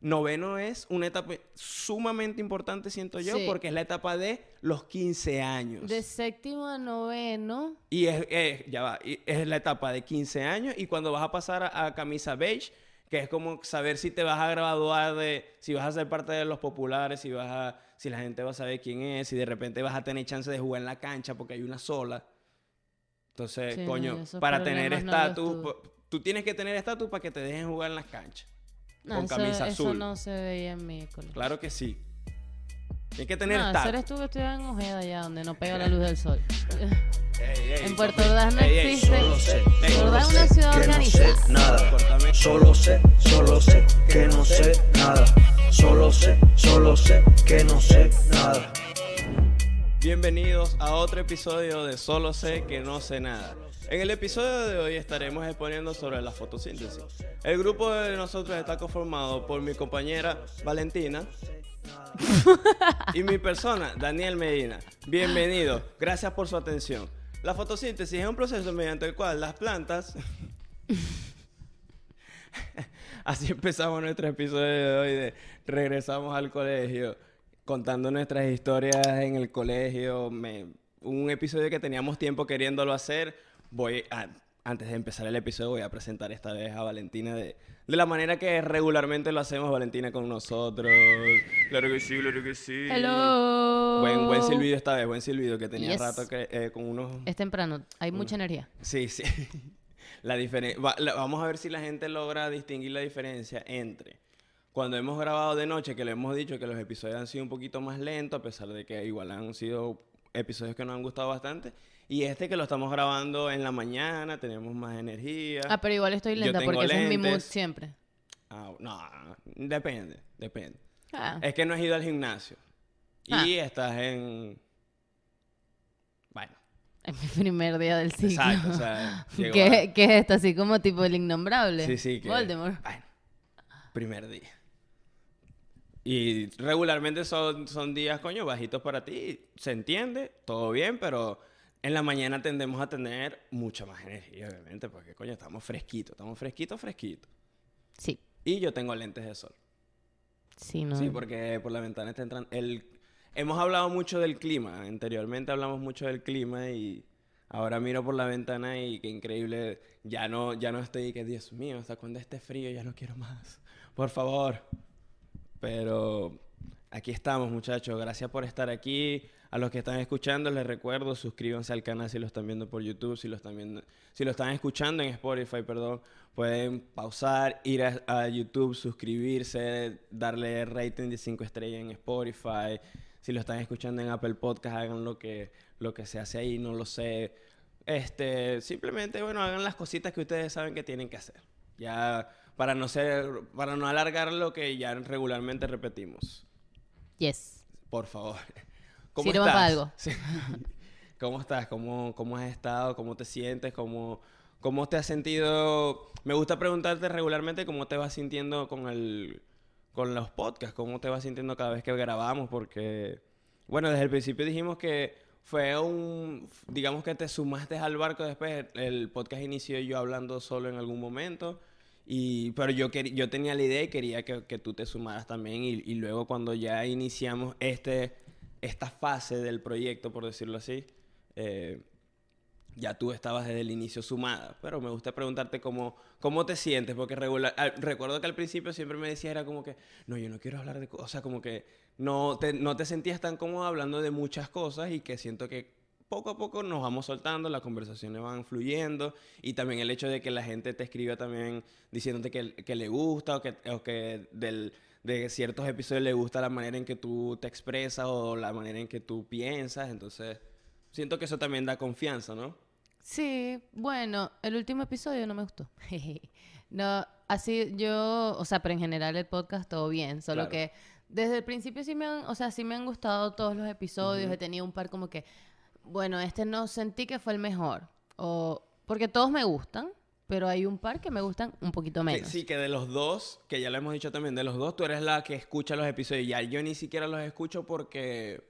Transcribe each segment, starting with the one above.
noveno es una etapa sumamente importante, siento yo, Sí. porque es la etapa de los 15 años. De séptimo a noveno. Y es, es- ya va, y es la etapa de 15 años y cuando vas a pasar a, a camisa beige, que es como saber si te vas a graduar de, si vas a ser parte de los populares, si vas a, si la gente va a saber quién es, si de repente vas a tener chance de jugar en la cancha porque hay una sola. Entonces, Sí, coño, para tener no estatus, po- tú tienes que tener estatus para que te dejen jugar en las canchas. No, con eso, camisa eso azul. no se veía en mi colegio. Claro que sí. Tienes que tener no, eres tú que estudias en Ojeda allá, donde no pega la luz del sol. Ey, ey, en Puerto. Ordaz no Ey, existe. Puerto Ordaz es una ciudad que no sé organizada. nada. Solo sé, solo sé que no sé nada. Solo sé, solo sé que no sé nada. Bienvenidos a otro episodio de Solo sé que no sé nada. En el episodio de hoy estaremos exponiendo sobre la fotosíntesis. El grupo de nosotros está conformado por mi compañera Valentina y mi persona, Daniel Medina. Bienvenidos, gracias por su atención. La fotosíntesis es un proceso mediante el cual las plantas... Así empezamos nuestro episodio de hoy de regresamos al colegio contando nuestras historias en el colegio. Me- un episodio que teníamos tiempo queriéndolo hacer. Voy a- antes de empezar el episodio voy a presentar esta vez a Valentina de, de la manera que regularmente lo hacemos Valentina con nosotros. Claro que sí, claro que sí. Hello. Buen, buen silbido esta vez, buen silbido que tenía Yes. rato que, eh, con unos... Es temprano, hay mucha energía. Sí, sí. La diferencia. vamos a ver si la gente logra distinguir la diferencia entre cuando hemos grabado de noche, que le hemos dicho que los episodios han sido un poquito más lentos, a pesar de que igual han sido episodios que nos han gustado bastante, y este que lo estamos grabando en la mañana, tenemos más energía. Ah, pero igual estoy lenta porque ese es mi mood siempre. Ah, no, depende, depende. Ah, Es que no has ido al gimnasio. Ah. Y estás en. Bueno, es mi primer día del ciclo. exacto. O sea, a- ¿Qué, ¿Qué es esto? Así como tipo el innombrable. Sí, sí, que... Voldemort. Bueno, primer día. Y regularmente son, son días, coño, bajitos para ti. Se entiende, todo bien, pero en la mañana tendemos a tener mucha más energía, obviamente, porque, coño, estamos fresquitos, estamos fresquitos, fresquitos. Sí. Y yo tengo lentes de sol. Sí, no. Sí, porque por la ventana está entrando... El... Hemos hablado mucho del clima. Anteriormente hablamos mucho del clima y ahora miro por la ventana y qué increíble. Ya no, ya no estoy que, Dios mío, hasta cuando esté frío ya no quiero más. Por favor. Pero aquí estamos, muchachos. Gracias por estar aquí. A los que están escuchando, les recuerdo, suscríbanse al canal si lo están viendo por YouTube, si lo están viendo, si lo están escuchando en Spotify, perdón, pueden pausar, ir a, YouTube, suscribirse, darle rating de 5 estrellas en Spotify. Si lo están escuchando en Apple Podcast, hagan lo que, lo que se hace ahí, no lo sé. Este, simplemente, bueno, hagan las cositas que ustedes saben que tienen que hacer. Ya, para no ser, para no alargar lo que ya regularmente repetimos. Yes. Por favor. Sirva para algo. Sí. ¿Cómo estás? ¿Cómo, ¿Cómo has estado? ¿Cómo te sientes? ¿Cómo, ¿Cómo te has sentido? Me gusta preguntarte regularmente cómo te vas sintiendo con el con los podcasts, cómo te vas sintiendo cada vez que grabamos, porque, bueno, desde el principio dijimos que fue un, digamos que te sumaste al barco después, el podcast inició yo hablando solo en algún momento, y, pero yo, yo tenía la idea y quería que, que tú te sumaras también, y, y luego cuando ya iniciamos este, esta fase del proyecto, por decirlo así, eh, ya tú estabas desde el inicio sumada, pero me gusta preguntarte cómo, cómo te sientes, porque regular, al- recuerdo que al principio siempre me decías, era como que, no, yo no quiero hablar de cosas, como que no te, no te sentías tan cómodo hablando de muchas cosas y que siento que poco a poco nos vamos soltando, las conversaciones van fluyendo y también el hecho de que la gente te escriba también diciéndote que, que le gusta o que, o que del, de ciertos episodios le gusta la manera en que tú te expresas o la manera en que tú piensas, entonces siento que eso también da confianza, ¿no? Sí, bueno, el último episodio no me gustó. no, así yo, o sea, pero en general el podcast todo bien, solo Claro. que desde el principio sí me han, o sea, sí me han gustado todos los episodios, he tenido un par como que, bueno, este no sentí que fue el mejor, o porque todos me gustan, pero hay un par que me gustan un poquito menos. Sí, que de los dos, que ya lo hemos dicho también, de los dos tú eres la que escucha los episodios. Ya yo ni siquiera los escucho porque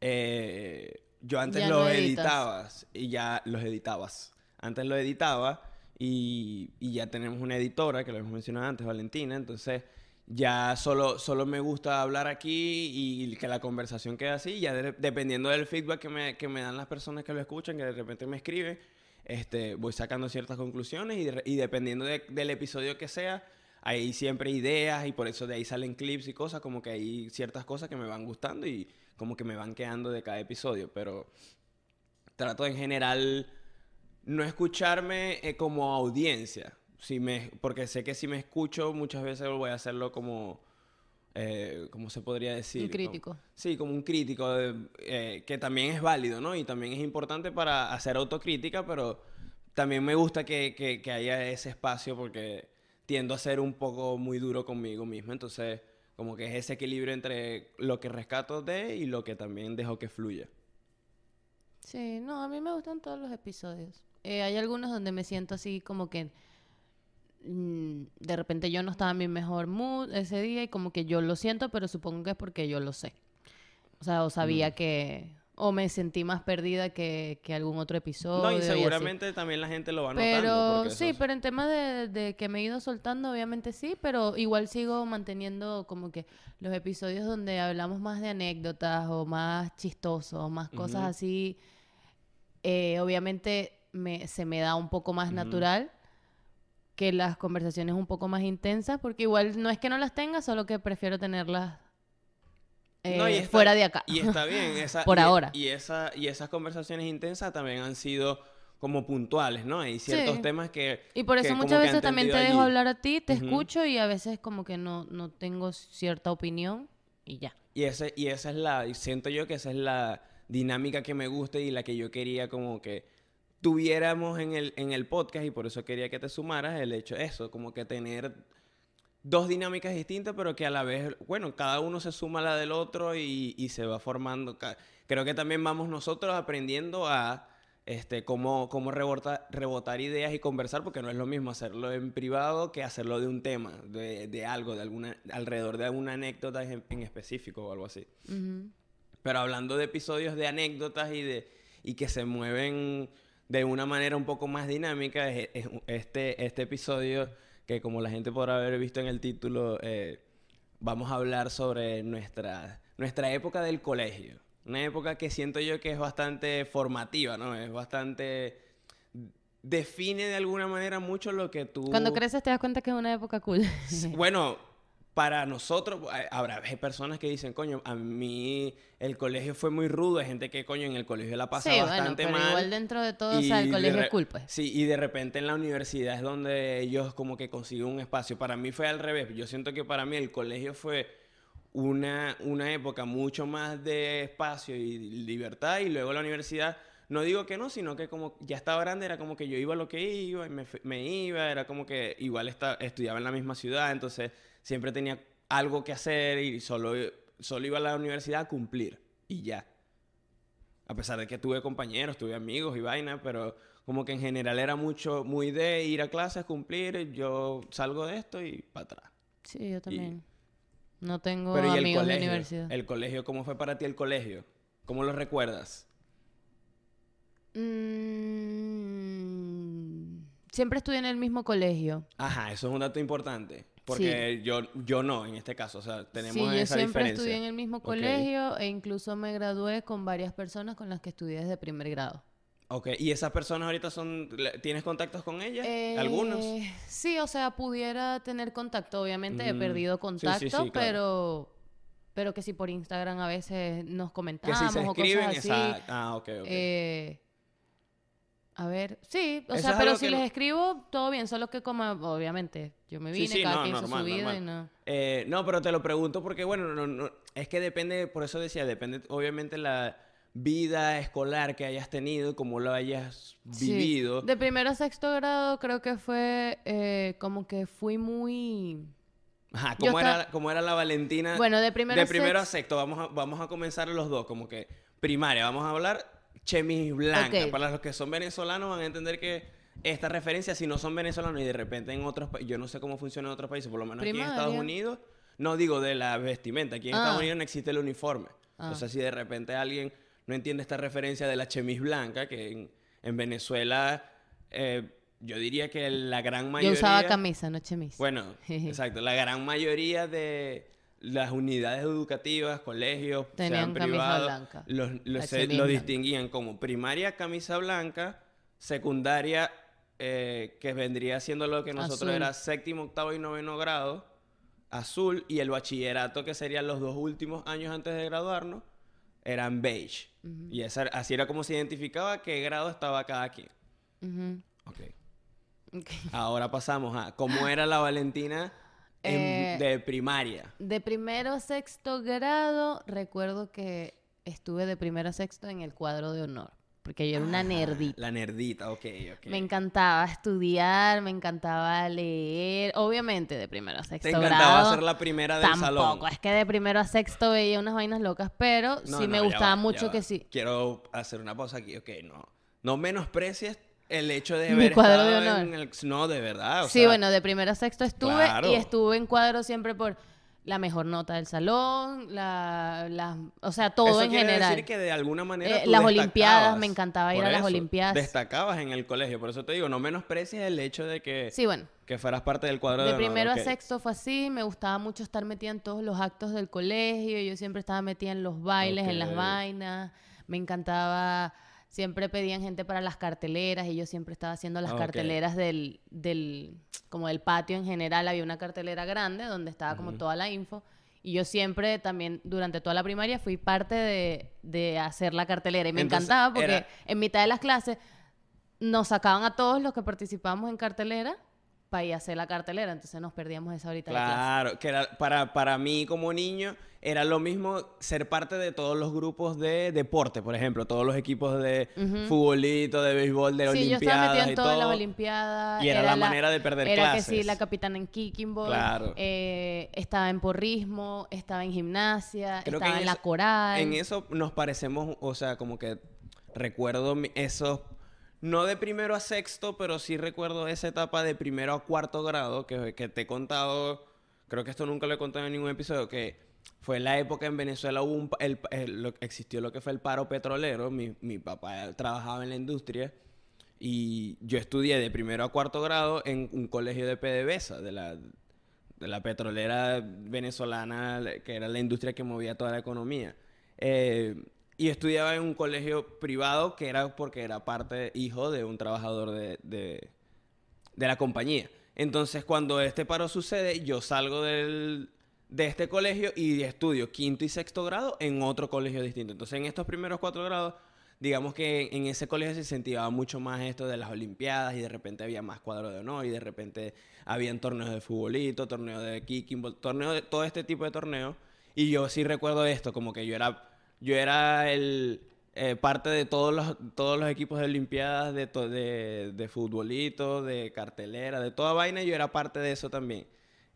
eh, yo antes Ya los no editabas y ya los editabas. Antes lo editaba y, y ya tenemos una editora, que lo hemos mencionado antes, Valentina. Entonces ya solo, solo me gusta hablar aquí y que la conversación quede así. Ya de- dependiendo del feedback que me, que me dan las personas que lo escuchan, que de repente me escriben, este, voy sacando ciertas conclusiones y, y dependiendo de- del episodio que sea, hay siempre ideas y por eso de ahí salen clips y cosas, como que hay ciertas cosas que me van gustando y como que me van quedando de cada episodio, pero trato en general no escucharme eh, como audiencia, si me, porque sé que si me escucho muchas veces voy a hacerlo como, eh, ¿cómo se podría decir? Un crítico. Como- sí, como un crítico, de- eh, que también es válido, ¿no? Y también es importante para hacer autocrítica, pero también me gusta que, que- que haya ese espacio porque tiendo a ser un poco muy duro conmigo mismo, entonces como que es ese equilibrio entre lo que rescato de y lo que también dejo que fluya. Sí, no, a mí me gustan todos los episodios. Eh, hay algunos donde me siento así como que de repente yo no estaba en mi mejor mood ese día y como que yo lo siento, pero supongo que es porque yo lo sé. O sea, o sabía que... O me sentí más perdida que, que algún otro episodio. No, y seguramente también la gente lo va notando. Pero sí, pero en tema de, de que me he ido soltando, obviamente sí, pero igual sigo manteniendo como que los episodios donde hablamos más de anécdotas o más chistosos, más cosas así, eh, obviamente me, se me da un poco más natural que las conversaciones un poco más intensas, porque igual no es que no las tenga, solo que prefiero tenerlas No, y eh, está- fuera de acá. Y está bien. Esa, Por y- ahora. Y, esa, y esas conversaciones intensas también han sido como puntuales, ¿no? Hay ciertos Sí. temas que... Y por eso muchas veces también te tendido dejo allí. hablar a ti, te Ujú. escucho y a veces como que no, no tengo cierta opinión y ya. Y, ese, y esa es la... Y siento yo que esa es la dinámica que me gusta y la que yo quería como que tuviéramos en el, en el podcast y por eso quería que te sumaras el hecho eso, como que tener dos dinámicas distintas, pero que a la vez, bueno, cada uno se suma a la del otro y, y se va formando. Creo que también vamos nosotros aprendiendo a este, cómo, cómo rebota- rebotar ideas y conversar, porque no es lo mismo hacerlo en privado que hacerlo de un tema, de, de algo, de alguna, alrededor de alguna anécdota en, en específico o algo así. Pero hablando de episodios de anécdotas y de y que se mueven de una manera un poco más dinámica, es, es- este, este episodio que como la gente podrá haber visto en el título, eh, vamos a hablar sobre nuestra, nuestra época del colegio. Una época que siento yo que es bastante formativa, ¿no? Es bastante... Define de alguna manera mucho lo que tú... Cuando creces te das cuenta que es una época cool. Bueno, para nosotros, eh, habrá hay personas que dicen, coño, a mí el colegio fue muy rudo. Hay gente que, coño, en el colegio la pasa sí, bueno, bastante pero mal. igual dentro de todo, o sea, el colegio es cool, pues. Sí, y de repente en la universidad es donde ellos como que consiguen un espacio. Para mí fue al revés. Yo siento que para mí el colegio fue una, una época mucho más de espacio y libertad y luego la universidad, no digo que no, sino que como ya estaba grande, era como que yo iba a lo que iba y me, iba, era como que igual esta- estudiaba en la misma ciudad, entonces siempre tenía algo que hacer y solo, solo iba a la universidad a cumplir y ya. A pesar de que tuve compañeros, tuve amigos y vaina, pero como que en general era mucho, muy de ir a clases, cumplir, yo salgo de esto y para atrás. Sí, yo también. No tengo Pero ¿y el amigos de colegio? universidad. El colegio, ¿cómo fue para ti el colegio? ¿Cómo lo recuerdas? Mm, siempre estudié en el mismo colegio. Ajá, eso es un dato importante. Porque yo, yo no, en este caso. O sea, tenemos sí, yo esa siempre diferencia. estudié en el mismo colegio e incluso me gradué con varias personas con las que estudié desde primer grado. Ok, ¿y esas personas ahorita son... ¿Tienes contactos con ellas? ¿Algunos? Eh, Sí, o sea, pudiera tener contacto. Obviamente he Mm, perdido sí, sí, contacto, claro. pero pero que si por Instagram a veces nos Que comentamos si se o escriben, cosas así. esa... Ah, ok, ok. eh, a ver, sí, o Eso sea, es pero algo si que les no- escribo, todo bien, solo que como, obviamente, yo me vine, cada quien hizo su vida normal. y no... Eh, no, pero te lo pregunto porque, bueno, no, no- es que depende, por eso decía, depende obviamente la vida escolar que hayas tenido, cómo lo hayas Sí. vivido. De primero a sexto grado creo que fue eh, como que fui muy... Ajá, yo ¿cómo, estaba- era, cómo era la Valentina? Bueno, de primero de a primero a sexto- sexto, vamos a, vamos a comenzar los dos, como que primaria, vamos a hablar chemis blanca. Ok. Para los que son venezolanos van a entender que esta referencia, si no son venezolanos y de repente en otros países, yo no sé cómo funciona en otros países, por lo menos aquí en Estados. Unidos, no digo de la vestimenta, aquí en Ah. Estados Unidos no existe el uniforme. Ah. Entonces, si de repente alguien no entiende esta referencia de la chemis blanca, que en, en Venezuela, eh, yo diría que la gran Yo mayoría... usaba camisa, no chemis. Bueno, exacto. La gran mayoría de las unidades educativas, colegios, Tenían sean privados, los, los- se- distinguían como primaria camisa blanca, secundaria eh, que vendría siendo lo que nosotros Azul. era séptimo, octavo y noveno grado, azul, y el bachillerato que serían los dos últimos años antes de graduarnos, eran beige. Y esa, así era como se identificaba qué grado estaba cada quien. Ujú. Ok. Ok. Ahora pasamos a cómo era la Valentina en- Eh, de primaria. De primero a sexto grado, recuerdo que estuve de primero a sexto en el cuadro de honor, porque yo era una nerdita. La nerdita, ok, ok. Me encantaba estudiar, me encantaba leer, obviamente de primero a sexto Te encantaba grado. ser la primera del Tampoco, salón. es que de primero a sexto veía unas vainas locas, pero No, sí no, me gustaba va, mucho que sí. Quiero hacer una pausa aquí, ok, no. No menosprecies el hecho de haber cuadro de honor. en el... No, de verdad, o sí, sea, bueno, de primero a sexto estuve Claro. y estuve en cuadro siempre por la mejor nota del salón, la, la- o sea, todo eso en general. decir que de alguna manera Eh, tú las olimpiadas, me encantaba ir a las eso, olimpiadas. Destacabas en el colegio, por eso te digo, no menosprecies el hecho de que, Sí, bueno. que fueras parte del cuadro de, De primero a sexto fue así, me gustaba mucho estar metida en todos los actos del colegio, yo siempre estaba metida en los bailes, en las vainas, me encantaba, siempre pedían gente para las carteleras y yo siempre estaba haciendo las Ok. carteleras del, del, como del patio en general, había una cartelera grande donde estaba como toda la info. Y yo siempre también, durante toda la primaria, fui parte de, de hacer la cartelera. Y me Entonces, encantaba porque era- en mitad de las clases nos sacaban a todos los que participábamos en cartelera para ir a hacer la cartelera. Entonces nos perdíamos esa horita de clase. Claro, que era para, para mí como niño era lo mismo ser parte de todos los grupos de deporte, por ejemplo, todos los equipos de Ujú. futbolito, de béisbol, de Sí, yo estaba olimpiadas metida y en todas las olimpiadas. Y era la manera de perder era que clases. sí, la capitana en kicking ball. Claro. eh, estaba en porrismo, estaba en gimnasia, Creo estaba en, la eso- coral. En eso nos parecemos, o sea, como que recuerdo esos, no de primero a sexto, pero sí recuerdo esa etapa de primero a cuarto grado que, que te he contado, creo que esto nunca lo he contado en ningún episodio, que fue la época en Venezuela hubo un, el, el- lo- existió lo que fue el paro petrolero, mi, mi papá trabajaba en la industria y yo estudié de primero a cuarto grado en un colegio de PDVSA, de la, de la petrolera venezolana, la- que era la industria que movía toda la economía. Eh, y estudiaba en un colegio privado que era porque era parte, hijo de un trabajador de, de, de la compañía. Entonces, cuando este paro sucede, yo salgo del, de este colegio y estudio quinto y sexto grado en otro colegio distinto. Entonces, en estos primeros cuatro grados, digamos que en ese colegio se incentivaba mucho más esto de las olimpiadas y de repente había más cuadros de honor y de repente habían torneos de futbolito, torneos de kicking, torneos de todo este tipo de torneos. Y yo sí recuerdo esto, como que yo era, yo era el eh, parte de todos los, todos los equipos de olimpiadas, de, de, de de cartelera, de toda vaina, yo era parte de eso también.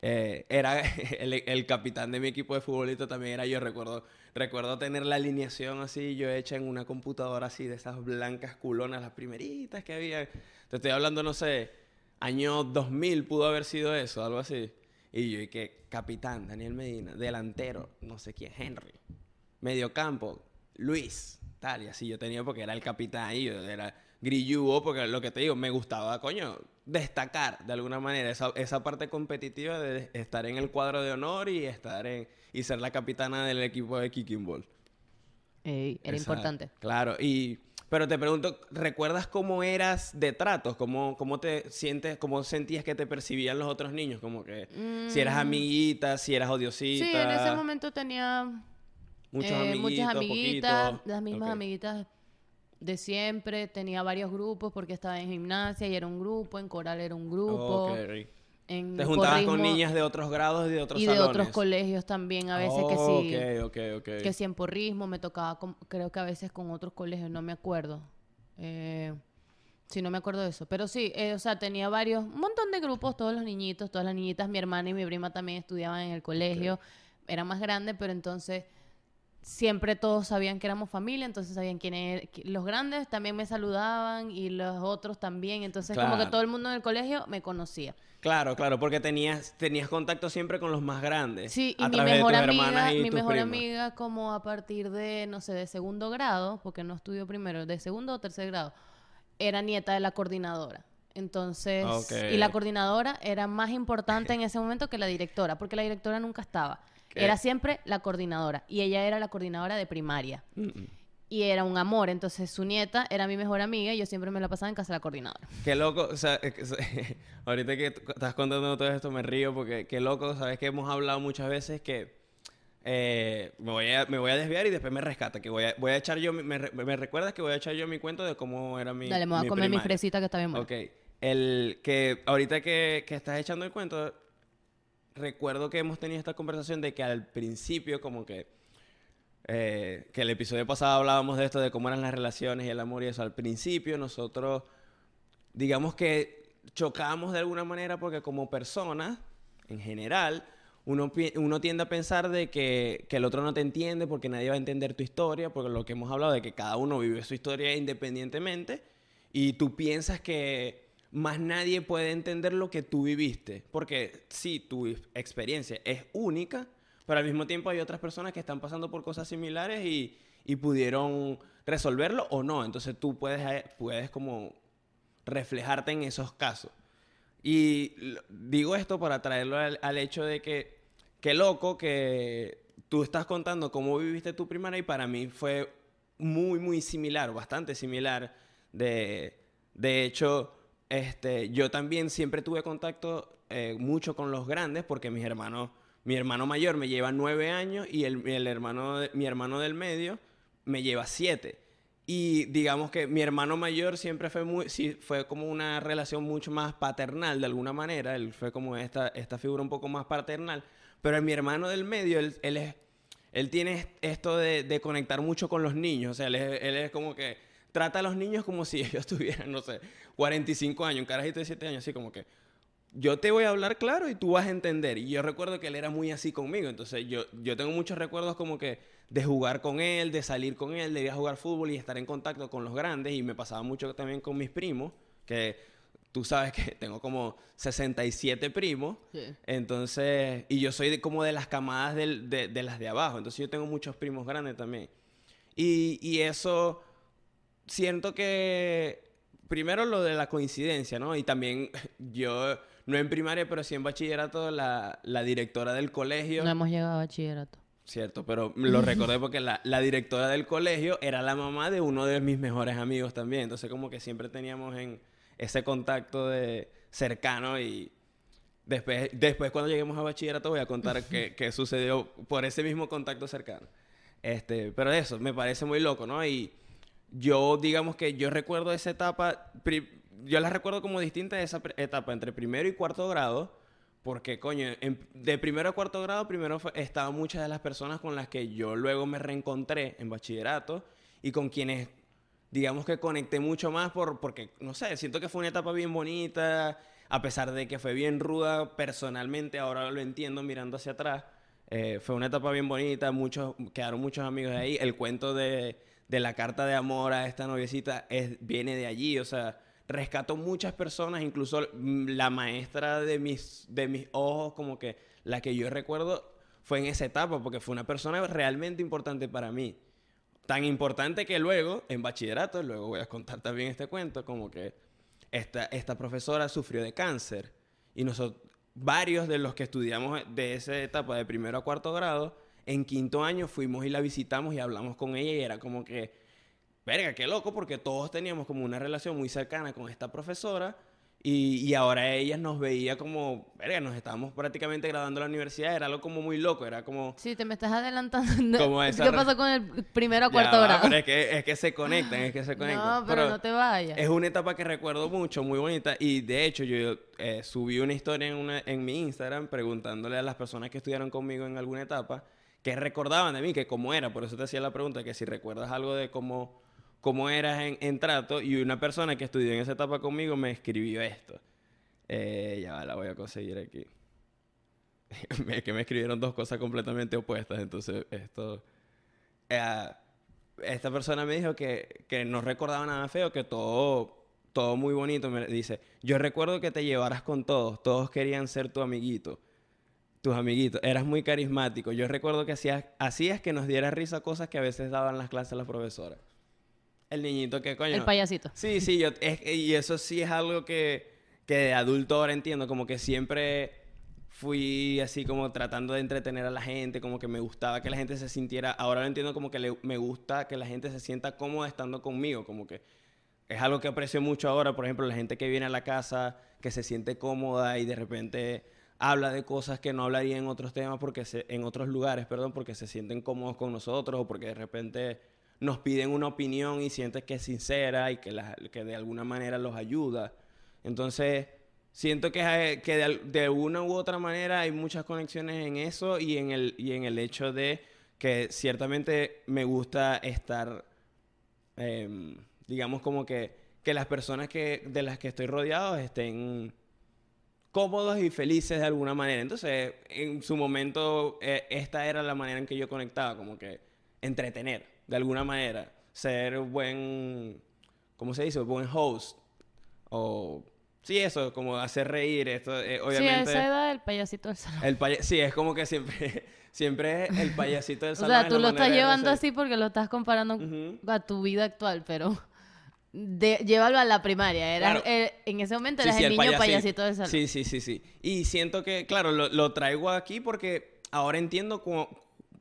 Eh, era el, capitán de mi equipo de futbolito también era yo, recuerdo, recuerdo tener la alineación así, yo hecha en una computadora así, de esas blancas culonas, las primeritas que había. Te estoy hablando, no sé, año 2000 pudo haber sido eso, algo así. Y yo, y que capitán, Daniel Medina, delantero, no sé quién, Henry, mediocampo, Luis, tal, y así yo tenía porque era el capitán y yo era grilludo, porque lo que te digo, me gustaba, coño, destacar de alguna manera esa, esa parte competitiva de estar en el cuadro de honor y estar en y ser la capitana del equipo de kicking ball. Ey, era importante. Claro, y pero te pregunto, ¿recuerdas cómo eras de tratos? ¿Cómo, cómo te sientes, cómo sentías que te percibían los otros niños? Como que si eras Mm. amiguita, si eras odiosita. Sí, en ese momento tenía Muchos eh, muchas amiguitas, las mismas amiguitas de siempre. Tenía varios grupos porque estaba en gimnasia y era un grupo, en coral era un grupo. Ok. En Te juntabas con niñas de otros grados y de otros y de salones. otros colegios también, a veces que Oh, sí. Ok, ok, ok. Que sí en porrismo me tocaba, con- creo que a veces con otros colegios, no me acuerdo. Eh, sí, no me acuerdo de eso. Pero sí, eh, o sea, tenía varios, un montón de grupos, todos los niñitos, todas las niñitas, mi hermana y mi prima también estudiaban en el colegio. Era más grande, pero entonces siempre todos sabían que éramos familia, entonces sabían quién era. qui- Los grandes también me saludaban y los otros también. Entonces, como que todo el mundo en el colegio me conocía. Claro, claro, porque tenías, tenías contacto siempre con los más grandes. Sí, y a mi través de mejor tus amiga, hermanas y mi tus mejor primas. amiga como a partir de, no sé, de segundo grado, porque no estudió primero, de segundo o tercer grado, era nieta de la coordinadora. Entonces, y la coordinadora era más importante en ese momento que la directora, porque la directora nunca estaba. ¿Qué? Era siempre la coordinadora. Y ella era la coordinadora de primaria. Mm, mm. Y era un amor. Entonces, su nieta era mi mejor amiga y yo siempre me la pasaba en casa de la coordinadora. Qué loco, o sea, ahorita que estás contando todo esto me río porque qué loco, sabes que hemos hablado muchas veces que eh, me, voy a, me voy a desviar y después me rescata, que voy a, voy a echar yo, mi- me, me recuerdas que voy a echar yo mi cuento de cómo era mi Dale, me voy a mi comer mi primaria? fresita que está bien buena. Ok, el que ahorita que, que estás echando el cuento, recuerdo que hemos tenido esta conversación de que al principio como que, eh, que el episodio pasado hablábamos de esto, de cómo eran las relaciones y el amor y eso. Al principio nosotros, digamos que chocábamos de alguna manera porque como personas, en general, uno, uno tiende a pensar de que, que el otro no te entiende porque nadie va a entender tu historia, porque lo que hemos hablado de que cada uno vive su historia independientemente y tú piensas que más nadie puede entender lo que tú viviste, porque sí, tu experiencia es única, pero al mismo tiempo hay otras personas que están pasando por cosas similares y, y pudieron resolverlo o no, entonces tú puedes, eh, puedes como reflejarte en esos casos. Y digo esto para traerlo al, al hecho de que, qué loco que tú estás contando cómo viviste tu primaria y para mí fue muy, muy similar, bastante similar. De, de hecho, este, yo también siempre tuve contacto eh, mucho con los grandes porque mis hermanos, mi hermano mayor me lleva nueve años y el, hermano, mi hermano del medio me lleva siete. Y digamos que mi hermano mayor siempre fue muy, sí, fue como una relación mucho más paternal de alguna manera. Él fue como esta, figura un poco más paternal. Pero mi hermano del medio, él, es, tiene esto de, de conectar mucho con los niños. O sea, él es como que trata a los niños como si ellos tuvieran, no sé, 45 años, un carajito de 7 años, así como que yo te voy a hablar claro y tú vas a entender. Y yo recuerdo que él era muy así conmigo. Entonces yo, yo tengo muchos recuerdos como que de jugar con él, de salir con él, de ir a jugar fútbol y estar en contacto con los grandes. Y me pasaba mucho también con mis primos, que tú sabes que tengo como 67 primos. Sí. Entonces, y yo soy de- como de las camadas del- de, de las de abajo. Entonces yo tengo muchos primos grandes también. Y, y eso siento que primero lo de la coincidencia, ¿no? Y también yo, no en primaria, pero sí en bachillerato, la, la directora del colegio, No hemos llegado a bachillerato. cierto, pero lo recordé porque la, la directora del colegio era la mamá de uno de mis mejores amigos también. Entonces como que siempre teníamos en ese contacto de cercano y después, después cuando lleguemos a bachillerato voy a contar qué, qué sucedió por ese mismo contacto cercano. Este, pero eso, me parece muy loco, ¿no? Y yo, digamos que yo recuerdo esa etapa, yo la recuerdo como distinta de esa etapa entre primero y cuarto grado, porque, coño, en- de primero a cuarto grado, primero estaban muchas de las personas con las que yo luego me reencontré en bachillerato y con quienes, digamos que conecté mucho más por, porque, no sé, siento que fue una etapa bien bonita, a pesar de que fue bien ruda personalmente, ahora lo entiendo mirando hacia atrás. Eh, fue una etapa bien bonita, muchos, quedaron muchos amigos ahí. El cuento de, de la carta de amor a esta noviecita es, viene de allí, o sea, rescató muchas personas, incluso mm, la maestra de mis, de mis ojos, como que la que yo recuerdo fue en esa etapa, porque fue una persona realmente importante para mí. Tan importante que luego, en bachillerato, luego voy a contar también este cuento, como que esta, esta profesora sufrió de cáncer y nosotros, varios de los que estudiamos de esa etapa de primero a cuarto grado, en quinto año fuimos y la visitamos y hablamos con ella y era como que, verga, qué loco, porque todos teníamos como una relación muy cercana con esta profesora y, y ahora ella nos veía como, verga, nos estábamos prácticamente graduando a la universidad, era algo como muy loco, era como... Sí, te me estás adelantando. Como esa ¿Qué pasó con el primero a cuarto va, grado? pero es que, es que se conectan, es que se conectan. No, pero, no te vayas. Es una etapa que recuerdo mucho, muy bonita. Y de hecho, yo eh, subí una historia en, una- en mi Instagram preguntándole a las personas que estudiaron conmigo en alguna etapa que recordaban de mí, que cómo era. Por eso te hacía la pregunta, que si recuerdas algo de cómo, cómo eras en, en trato. Y una persona que estudió en esa etapa conmigo me escribió esto. Eh, ya la voy a conseguir aquí. es que me escribieron dos cosas completamente opuestas. Entonces, esto... eh, esta persona me dijo que, que no recordaba nada feo, que todo, todo muy bonito. Me dice, yo recuerdo que te llevaras con todos, todos querían ser tu amiguito, tus amiguitos, eras muy carismático. Yo recuerdo que hacías, hacías que nos diera risa cosas que a veces daban las clases las profesoras. el niñito que coño. El payasito. Sí, sí, yo, es- y eso sí es algo que, que de adulto ahora entiendo, como que siempre fui así como tratando de entretener a la gente, como que me gustaba que la gente se sintiera, ahora lo entiendo como que le- me gusta que la gente se sienta cómoda estando conmigo, como que es algo que aprecio mucho ahora, por ejemplo, la gente que viene a la casa, que se siente cómoda y de repente habla de cosas que no hablaría en otros temas porque se, en otros lugares, perdón, porque se sienten cómodos con nosotros o porque de repente nos piden una opinión y sientes que es sincera y que, la- que de alguna manera los ayuda. Entonces, siento que, eh, que de, de una u otra manera hay muchas conexiones en eso y en el, y en el hecho de que ciertamente me gusta estar em, digamos como que, que las personas que, de las que estoy rodeado estén cómodos y felices de alguna manera. Entonces, en su momento, eh, esta era la manera en que yo conectaba, como que entretener, de alguna manera, ser buen, ¿cómo se dice? Buen host. O, sí, eso, como hacer reír, esto, eh, Sí, obviamente... esa edad el payasito del salón. el paya- sí, es como que siempre, siempre el payasito del O salón. sea, es tú lo estás llevando así porque lo estás comparando Ujú. a tu vida actual, pero de, llévalo a la primaria. Claro. eh, en ese momento Sí, eras sí, el, niño payasito. payasito del salón. Sí, sí, sí, sí. Y siento que, claro, lo, lo traigo aquí porque ahora entiendo como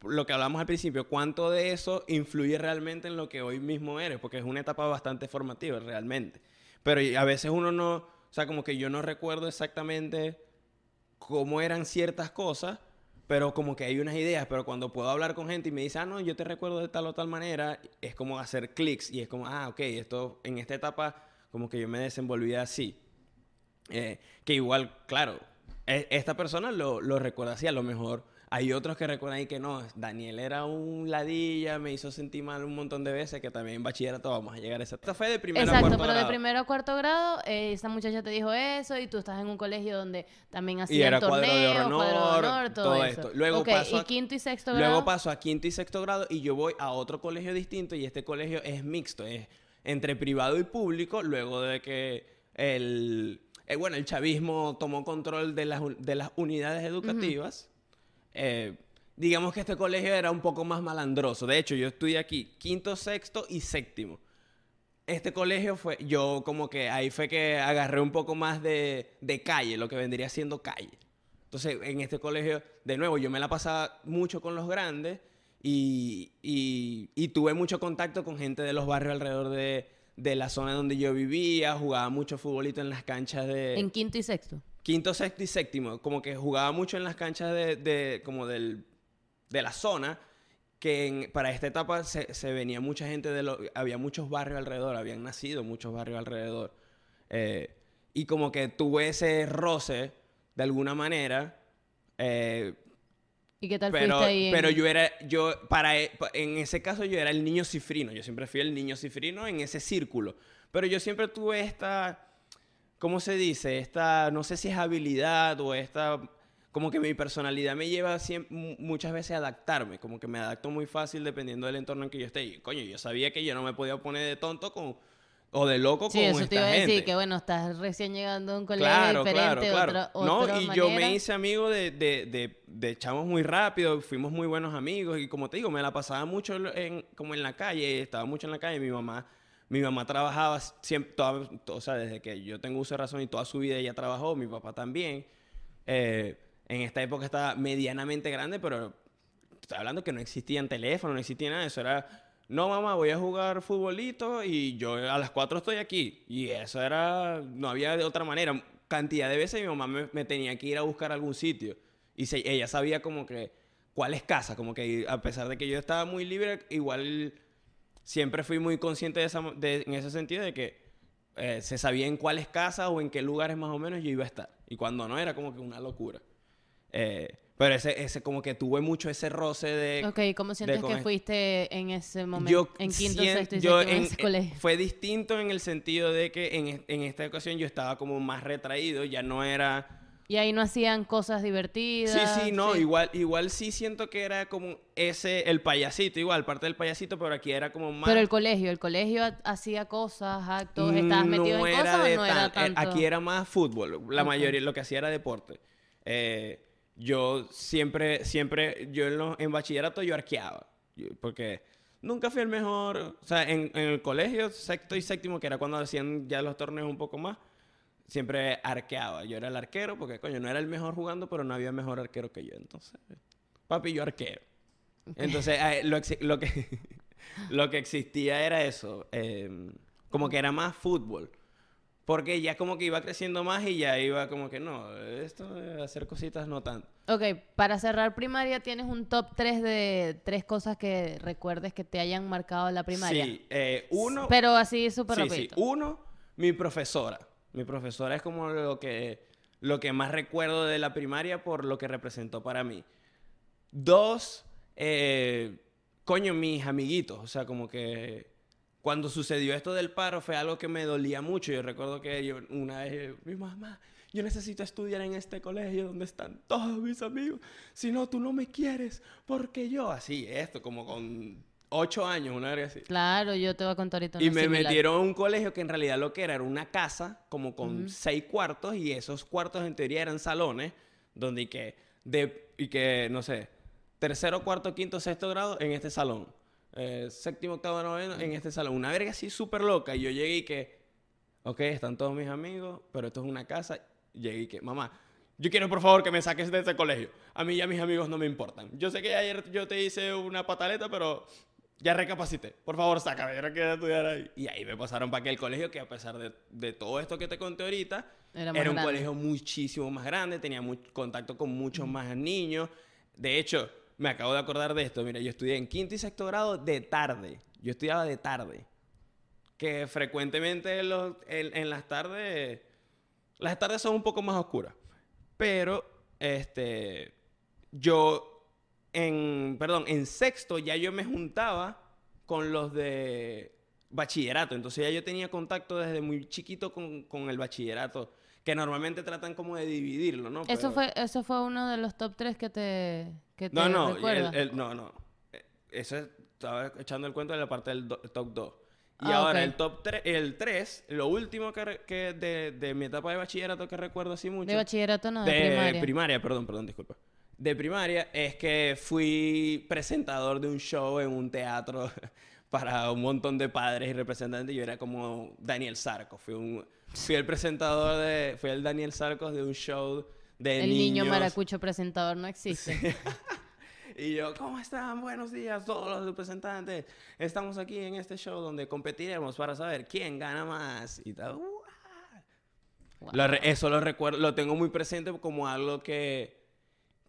lo que hablamos al principio, cuánto de eso influye realmente en lo que hoy mismo eres, porque es una etapa bastante formativa realmente. Pero a veces uno no, o sea, como que yo no recuerdo exactamente cómo eran ciertas cosas, pero como que hay unas ideas, pero cuando puedo hablar con gente y me dice, ah, no, yo te recuerdo de tal o tal manera, es como hacer clics y es como, ah, ok, esto en esta etapa como que yo me desenvolvía así. Eh, que igual, claro, e- esta persona lo, lo recuerda así, a lo mejor hay otros que recuerdan y que no, Daniel era un ladilla, me hizo sentir mal un montón de veces, que también en bachillerato vamos a llegar a esa... Esto fue de primero a Exacto, cuarto pero de primero a cuarto grado, eh, esa muchacha te dijo eso y tú estás en un colegio donde también Y hacían era cuadro de honor, cuadro de honor, todo, todo eso. esto. Luego Ok, pasó y a- quinto y sexto grado. Luego paso a quinto y sexto grado y yo voy a otro colegio distinto y este colegio es mixto, es entre privado y público, luego de que el, eh, bueno, el chavismo tomó control de las, de las unidades educativas. Eh, digamos que este colegio era un poco más malandroso. De hecho, yo estudié aquí quinto, sexto y séptimo. Este colegio fue, yo como que ahí fue que agarré un poco más de, de calle, lo que vendría siendo calle. Entonces, en este colegio, de nuevo, yo me la pasaba mucho con los grandes y, y- tuve mucho contacto con gente de los barrios alrededor de, de la zona donde yo vivía, jugaba mucho futbolito en las canchas de En quinto y sexto. Quinto, sexto y séptimo, como que jugaba mucho en las canchas de, de- como del, de la zona, que en- para esta etapa se, se venía mucha gente de lo, había muchos barrios alrededor, habían nacido muchos barrios alrededor. Eh, y como que tuve ese roce, de alguna manera, eh, ¿Y qué tal pero, fuiste ahí? en- pero yo era, yo, para, e- en ese caso yo era el niño cifrino, yo siempre fui el niño cifrino en ese círculo, pero yo siempre tuve esta, ¿cómo se dice? Esta, no sé si es habilidad o esta, como que mi personalidad me lleva muchas veces a adaptarme, como que me adapto muy fácil dependiendo del entorno en que yo esté. Y, coño, yo sabía que yo no me podía poner de tonto con, o de loco Sí, con eso esta te iba a decir, gente. que bueno, estás recién llegando a un colegio Claro, diferente, claro, claro. otra, no, otra y yo me hice amigo de, de, de, de chavos muy rápido, fuimos muy buenos amigos y como te digo, me la pasaba mucho en, como en la calle, estaba mucho en la calle, mi mamá, mi mamá trabajaba siempre, toda- to- o sea, desde que yo tengo uso de razón y toda su vida ella trabajó, mi papá también. Eh, en esta época estaba medianamente grande, pero estoy hablando que no existían teléfonos, no existía nada eso, era... No, mamá, voy a jugar futbolito y yo a las 4 estoy aquí. Y eso era, no había de otra manera. Cantidad de veces mi mamá me, me tenía que ir a buscar algún sitio. Y ella sabía como que cuál es casa. Como que a pesar de que yo estaba muy libre, igual siempre fui muy consciente de esa, de- en ese sentido de que eh, se sabía en cuáles casas o en qué lugares más o menos yo iba a estar. Y cuando no, era como que una locura. Eh, pero ese, ese como que tuve mucho ese roce de... Ok, ¿cómo sientes que es- fuiste en ese momento? yo en quinto, sien- sexto y yo en en- ese eh, colegio. Fue distinto en el sentido de que en, es- en esta ocasión yo estaba como más retraído, ya no era... Y ahí no hacían cosas divertidas. Sí, sí, no, igual igual sí siento que era como ese, el payasito, igual, parte del payasito, pero aquí era como más... Pero el colegio, el colegio ha- hacía cosas, actos, ¿estabas metido en era cosas o no era tan- eh, tanto? Aquí era más fútbol. La mayoría, lo que hacía era deporte. Eh, yo siempre, siempre, yo en, los- en bachillerato yo arqueaba. Porque nunca fui el mejor. O sea, en, en el colegio, sexto y séptimo, que era cuando hacían ya los torneos un poco más, siempre arqueaba. Yo era el arquero porque, coño, no era el mejor jugando, pero no había mejor arquero que yo. Entonces, papi, yo arquero. Entonces, eh, lo, lo que, lo que existía era eso. eh, como que era más fútbol. Porque ya como que iba creciendo más y ya iba como que no, esto de hacer cositas no tanto. Ok, para cerrar primaria, ¿tienes un top 3 de tres cosas que recuerdes que te hayan marcado la primaria? Sí, eh, uno... Pero así súper Sí, sí. rapidito. Uno, mi profesora. Mi profesora es como lo que, lo que más recuerdo de la primaria por lo que representó para mí. Dos, eh, coño, mis amiguitos. O sea, como que cuando sucedió esto del paro fue algo que me dolía mucho. Yo recuerdo que yo una vez, eh, mi mamá, yo necesito estudiar en este colegio donde están todos mis amigos. Si no, tú no me quieres. Porque yo, así, esto, como con ocho años, una vez así. Claro, yo te voy a contar ahorita Y una me similar. metieron a un colegio que en realidad lo que era era una casa como con seis cuartos y esos cuartos en teoría eran salones donde y que, de, y que no sé, tercero, cuarto, quinto, sexto grado en este salón. Eh, séptimo, octavo, noveno en este salón. Una verga así súper loca y yo llegué y que, ok, están todos mis amigos, pero esto es una casa. Llegué y que, mamá, yo quiero por favor que me saques de ese colegio. A mí ya mis amigos no me importan. Yo sé que ayer yo te hice una pataleta, pero ya recapacité. Por favor, sácame. Yo no quiero estudiar ahí. Y ahí me pasaron para aquel colegio que a pesar de, de todo esto que te conté ahorita, Era un grande. colegio muchísimo más grande, tenía mu- contacto con muchos más niños. De hecho, me acabo de acordar de esto. Mira, yo estudié en quinto y sexto grado de tarde. Yo estudiaba de tarde. Que frecuentemente en, los- en- en las tardes... Las tardes son un poco más oscuras. Pero, este... Yo en, perdón, en sexto ya yo me juntaba con los de bachillerato. Entonces ya yo tenía contacto desde muy chiquito con, con el bachillerato. Que normalmente tratan como de dividirlo, ¿no? Eso Pero- fue, eso fue uno de los top 3 que te, que te No, no, y recuerdas. el- el- no, no. Eh, Eso es- estaba echando el cuento de la parte del do- top 2. Y Ah, ahora el top 3, el 3, lo último que, de, de mi etapa de bachillerato que recuerdo así mucho. De bachillerato no, de, de primaria. perdón, perdón, disculpa. De primaria es que fui presentador de un show en un teatro para un montón de padres y representantes. Yo era como Daniel Sarcos. Fui, un, fui el presentador de. Fui el Daniel Sarcos de un show de El niño maracucho presentador no existe. Y yo, ¿cómo están? Buenos días, todos los representantes. Estamos aquí en este show donde competiremos para saber quién gana más. Y tal. Lo re- eso lo recuerdo, lo tengo muy presente como algo que,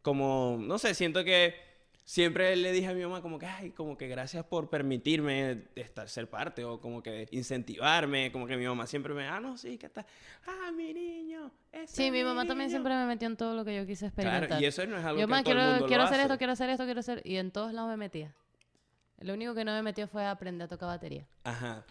como, no sé, siento que siempre le dije a mi mamá como que, ay, como que gracias por permitirme estar, ser parte o como que incentivarme, como que mi mamá siempre me, ah, no, sí, ¿qué tal? Ah, mi niño. Sí, mi mamá también niño". siempre me metió en todo lo que yo quise experimentar. Claro, y eso no es algo yo, que "Ma, todo el quiero, mundo quiero lo hacer hace. esto, quiero hacer esto, quiero hacer... Y en todos lados me metía. Lo único que no me metió fue aprender a tocar batería. Ajá,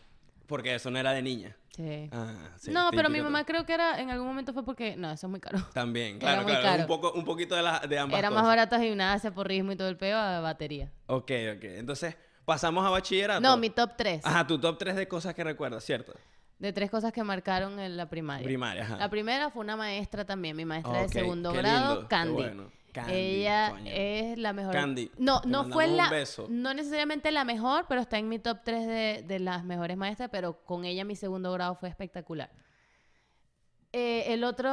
porque eso no era de niña. Sí. Ah, sí, no, pero mi mamá creo que era... En algún momento fue porque... No, eso es muy caro. También, claro, claro. caro. Un, poco, un poquito de, la, de ambas Era más cosas. barato gimnasia, porrismo y todo el peo a batería. Ok, ok. Entonces, pasamos a bachillerato. No, mi top 3. Ajá, tu top 3 de cosas que recuerdas, ¿cierto? De tres cosas que marcaron en la primaria. Primaria, ajá. La primera fue una maestra también, mi maestra de segundo grado, lindo, qué Candy. bueno. Candy, Ella coño. es la mejor. Candy, No, no fue la. beso. No necesariamente la mejor, pero está en mi top 3 de, de las mejores maestras, pero con ella mi segundo grado fue espectacular. Eh, el otro,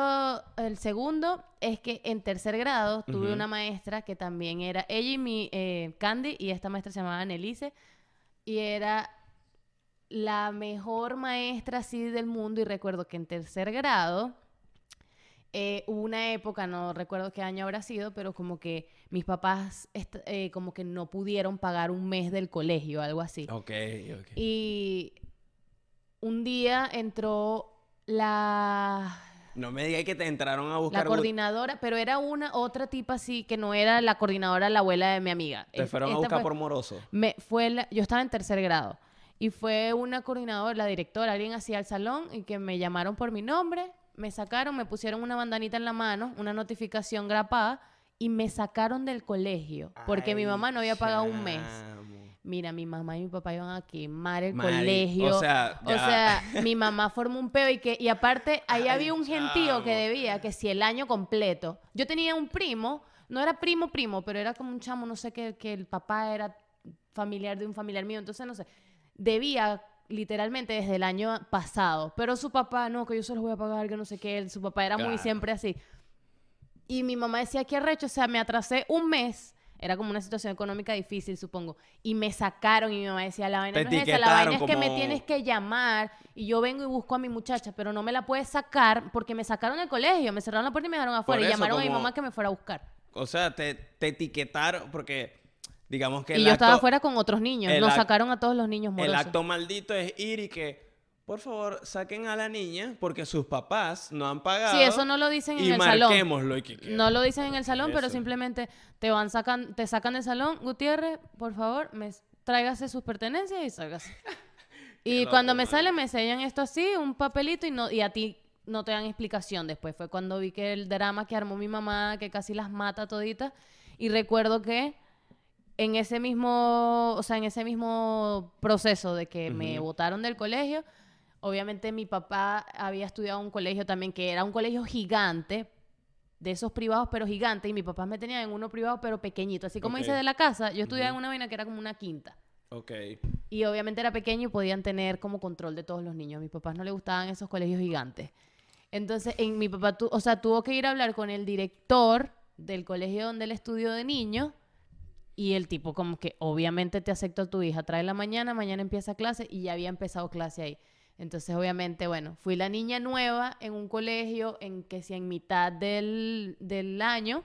el segundo, es que en tercer grado tuve una maestra que también era, ella y mi eh, Candy, y esta maestra se llamaba Annelise, y era la mejor maestra así del mundo, y recuerdo que en tercer grado, eh, hubo una época, no recuerdo qué año habrá sido, pero como que mis papás eh, como que no pudieron pagar un mes del colegio, algo así. Ok, ok. Y un día entró la, No me digas que te entraron a la buscar... bu- coordinadora, pero era una otra tipa así que no era la coordinadora, la abuela de mi amiga. Te fueron a esta buscar fue- por moroso. me fue la- yo estaba en tercer grado y fue una coordinadora, la directora, alguien hacía el salón y que me llamaron por mi nombre, me sacaron, me pusieron una bandanita en la mano, una notificación grapada y me sacaron del colegio porque mi mamá no había pagado un mes. Mira, mi mamá y mi papá iban a quemar el Mari, colegio. o sea, O ya. sea, mi mamá formó un peo y que y aparte ahí Ay, había un gentío que debía que si el año completo. Yo tenía un primo, no era primo primo, pero era como un chamo, no sé qué, que el papá era familiar de un familiar mío. Entonces, no sé, debía literalmente desde el año pasado. Pero su papá, no, que yo se los voy a pagar, que no sé qué. Su papá era muy siempre así. Y mi mamá decía, qué arrecho, o sea, me atrasé un mes. Era como una situación económica difícil, supongo. Y me sacaron y mi mamá decía, la vaina no es esa, la vaina es que me tienes que llamar y yo vengo y busco a mi muchacha, pero no me la puedes sacar porque me sacaron del colegio, me cerraron la puerta y me dejaron afuera y llamaron a mi mamá que me fuera a buscar. O sea, te, te etiquetaron porque, digamos que Y el yo estaba afuera con otros niños, el nos ac- sacaron a todos los niños El morosos. acto maldito es ir y que, por favor, saquen a la niña porque sus papás no han pagado. Sí, eso no lo dicen en el salón. y que- No lo dicen en el salón, pero simplemente te van sacan, te sacan del salón. Gutiérrez, por favor, me tráigase sus pertenencias y sálgase. y cuando me man. sale, me sellan esto así, un papelito, y no, y a ti no te dan explicación después. Fue cuando vi que el drama que armó mi mamá, que casi las mata toditas. Y recuerdo que en ese mismo, o sea, en ese mismo proceso de que me Ujú. botaron del colegio, obviamente mi papá había estudiado un colegio también que era un colegio gigante, de esos privados pero gigante, y mi papá me tenía en uno privado pero pequeñito, así como Ok. dice de la casa, yo estudiaba en una vaina que era como una quinta. Ok. Y obviamente era pequeño y podían tener como control de todos los niños. A mis papás no le gustaban esos colegios gigantes. Entonces, en mi papá, tu- o sea, tuvo que ir a hablar con el director del colegio donde él estudió de niño. Y el tipo como que obviamente te aceptó a tu hija, trae la mañana, mañana empieza clase y ya había empezado clase ahí. Entonces, obviamente, bueno, fui la niña nueva en un colegio en que si en mitad del, del año,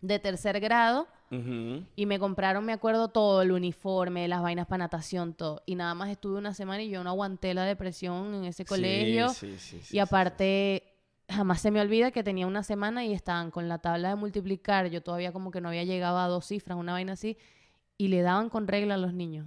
de tercer grado, y me compraron, me acuerdo, todo, el uniforme, las vainas para natación, todo. Y nada más estuve una semana y yo no aguanté la depresión en ese colegio. Sí, sí, sí, y aparte, jamás se me olvida que tenía una semana y estaban con la tabla de multiplicar. Yo todavía como que no había llegado a dos cifras, una vaina así. Y le daban con regla a los niños.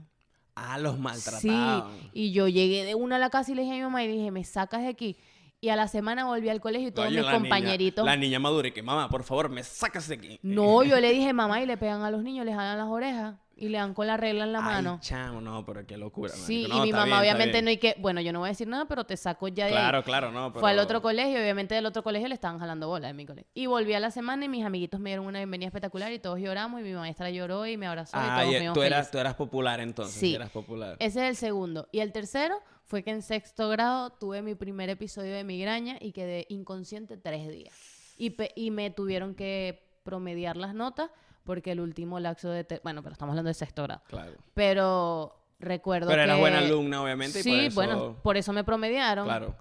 Ah, los Sí, maltrataban. y yo llegué de una a la casa y le dije a mi mamá y dije, me sacas de aquí. Y a la semana volví al colegio y todos Oye, mis la niña- compañeritos... la niña madura y que, mamá, por favor, me sacas de aquí. No, yo le dije, mamá, y le pegan a los niños, les jalan las orejas y le dan con la regla en la Ay, mano. chamo, no, pero qué locura. Sí. No, y mi mamá bien, obviamente no hay que, bueno, yo no voy a decir nada, pero te saco ya de ahí. Claro, claro, no. Fue al otro colegio y obviamente del otro colegio le estaban jalando bola de mi colegio. Y volví a la semana y mis amiguitos me dieron una bienvenida espectacular y todos lloramos y mi maestra lloró y me abrazó y Ah, todos y tú eras, felices. tú eras popular entonces. Sí. Eras popular. Ese es el segundo. Y el tercero fue que en sexto grado tuve mi primer episodio de migraña y quedé inconsciente tres días. Y, pe- y me tuvieron que promediar las notas porque el último laxo de... Bueno, pero estamos hablando de sexto grado. Claro. Pero recuerdo Pero eras que- buena alumna, obviamente. y Sí, por eso- bueno, por eso me promediaron. Claro.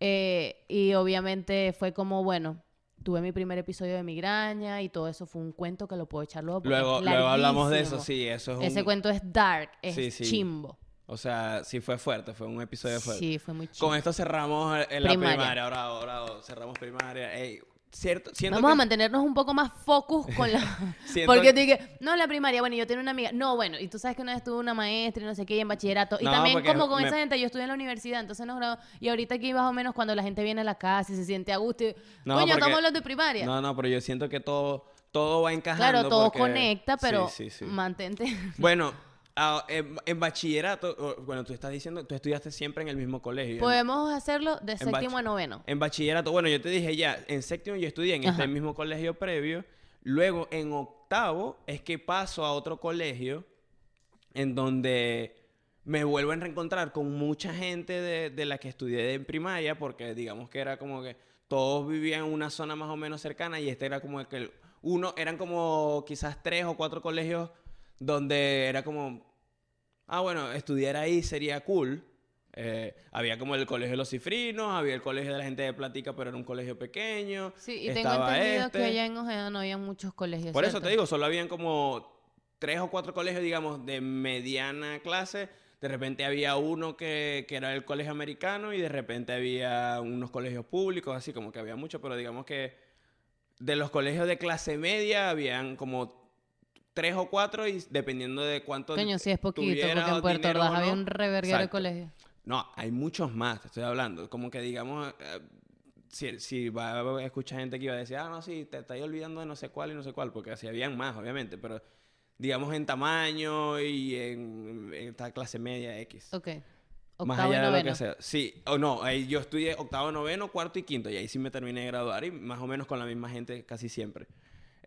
Eh, y obviamente fue como, bueno, tuve mi primer episodio de migraña y todo eso fue un cuento que lo puedo echar luego. Luego, hablamos de eso, sí, eso es Ese un... cuento es dark, es Sí, sí. chimbo. O sea, sí fue fuerte, fue un episodio fuerte. Sí, fue muy chimbo. Con esto cerramos en la Primaria. primaria. Ahora, ahora cerramos primaria. Ey, cierto, Vamos que- a mantenernos un poco más focus con la... Porque que- te dije, no, la primaria, bueno, yo tenía una amiga. No, bueno, y tú sabes que una vez tuve una maestra y no sé qué, y en bachillerato. Y No, también como con me- esa gente, yo estudié en la universidad, entonces nos grabó. Y ahorita aquí más o menos cuando la gente viene a la casa y se siente a gusto. y, No, Coño, porque- estamos hablando de primaria. No, no, pero yo siento que todo, todo va encajando. claro, todo porque- conecta, pero Sí, sí, sí. mantente... Bueno, ah, en, en bachillerato, bueno, tú estás diciendo, tú estudiaste siempre en el mismo colegio. En- Podemos hacerlo de séptimo a noveno. En bachillerato, bueno, yo te dije ya, en séptimo yo estudié en Ajá. este mismo colegio previo. Luego, en octavo, es que paso a otro colegio en donde me vuelvo a reencontrar con mucha gente de, de la que estudié en primaria, porque digamos que era como que todos vivían en una zona más o menos cercana y este era como que el- uno, eran como quizás tres o cuatro colegios donde era como, ah, bueno, estudiar ahí sería cool. Eh, había como el colegio de los cifrinos, había el colegio de la gente de Platica, pero era un colegio pequeño. Sí, y tengo entendido este. que allá en Ojeda no había muchos colegios. Por eso te digo, solo habían como tres o cuatro colegios, digamos, de mediana clase. De repente había uno que, que era el colegio americano y de repente había unos colegios públicos, así como que había mucho, pero digamos que de los colegios de clase media habían como tres o cuatro y dependiendo de cuánto Coño, sí es poquito, porque en Puerto Ordaz había un reverguero de Exacto. colegios. No, hay muchos más, te estoy hablando. Como que digamos, eh, si, si va a escuchar gente que iba a decir, ah, no, sí, te estás olvidando de no sé cuál y no sé cuál, porque así habían más, obviamente, pero digamos en tamaño y en, en esta clase media X. Ok. Más y allá de lo que sea. Sí, o no, ahí yo estudié octavo, noveno, cuarto y quinto, y ahí sí me terminé de graduar, y más o menos con la misma gente casi siempre.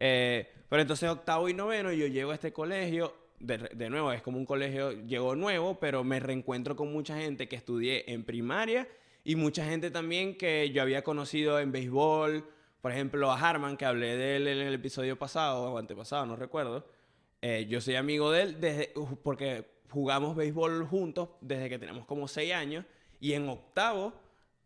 Eh, pero entonces octavo y noveno yo llego a este colegio de, de nuevo, es como un colegio, llegó nuevo, pero me reencuentro con mucha gente que estudié en primaria y mucha gente también que yo había conocido en béisbol. Por ejemplo, a Harman, que hablé de él en el episodio pasado o antepasado, no recuerdo. Eh, yo soy amigo de él desde, porque jugamos béisbol juntos desde que tenemos como seis años y en octavo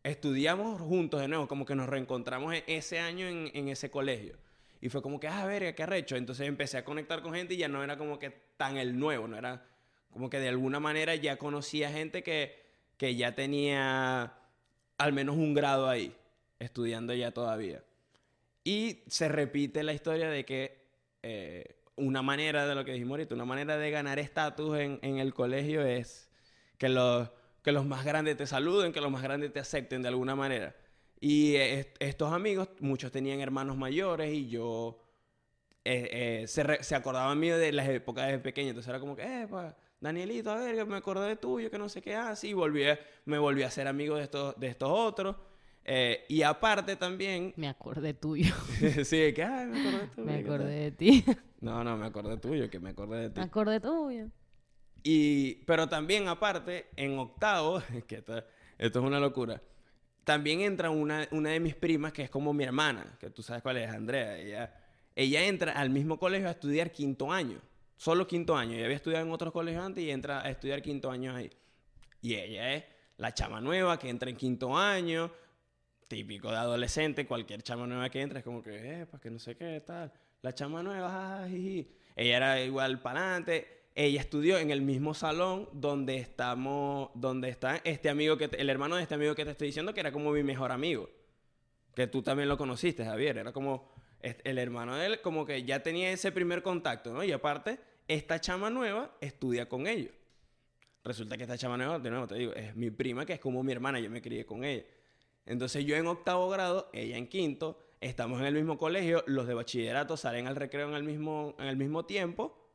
estudiamos juntos de nuevo, como que nos reencontramos en ese año en, en ese colegio. Y fue como que, ah, verga, qué arrecho. Entonces empecé a conectar con gente y ya no era como que tan el nuevo, no era como que de alguna manera ya conocía gente que, que ya tenía al menos un grado ahí, estudiando ya todavía. Y se repite la historia de que eh, una manera de lo que dijimos ahorita, una manera de ganar estatus en, en el colegio es que los, que los más grandes te saluden, que los más grandes te acepten de alguna manera. Y eh, estos amigos, muchos tenían hermanos mayores y yo eh, eh, se, re- se acordaban mío de las épocas de pequeño. Entonces era como que, eh, pa, Danielito, a ver, que me acordé de tuyo, que no sé qué así. Y volví a- me volví a ser amigo de estos, de estos otros. Eh, y aparte también, Me acordé tuyo. sí, que, ay, me acordé de tuyo. Me ¿qué tal?". acordé de ti. No, no, me acordé tuyo, que me acordé de ti. Me acordé tuyo. Y, pero también aparte, en octavo, que esto, esto es una locura, también entra una, una de mis primas que es como mi hermana, que tú sabes cuál es, Andrea. Ella, ella entra al mismo colegio a estudiar quinto año, solo quinto año. Ella había estudiado en otros colegios antes y entra a estudiar quinto año ahí. Y ella es la chama nueva que entra en quinto año, típico de adolescente, cualquier chama nueva que entra es como que, eh, pues que no sé qué, tal. La chama nueva, jajaja, jiji. Ella era igual para adelante. Ella estudió en el mismo salón donde estamos, donde está este amigo que, el hermano de este amigo que te estoy diciendo, que era como mi mejor amigo. Que tú también lo conociste, Javier. Era como el hermano de él, como que ya tenía ese primer contacto, ¿no? Y aparte, esta chama nueva estudia con ellos. Resulta que esta chama nueva, de nuevo te digo, es mi prima, que es como mi hermana, yo me crié con ella. Entonces yo en octavo grado, ella en quinto, estamos en el mismo colegio, los de bachillerato salen al recreo en el mismo, en el mismo tiempo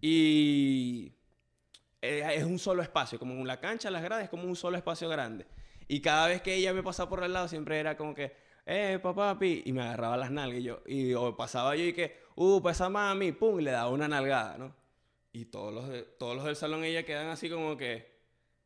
y es un solo espacio, como en la cancha, las gradas, es como un solo espacio grande. Y cada vez que ella me pasaba por el lado, siempre era como que, eh, papá, papi, y me agarraba las nalgas y yo, y o pasaba yo y que, uh, pues esa mami, pum, y le daba una nalgada, ¿no? Y todos los, de- todos los del salón ella quedan así como que,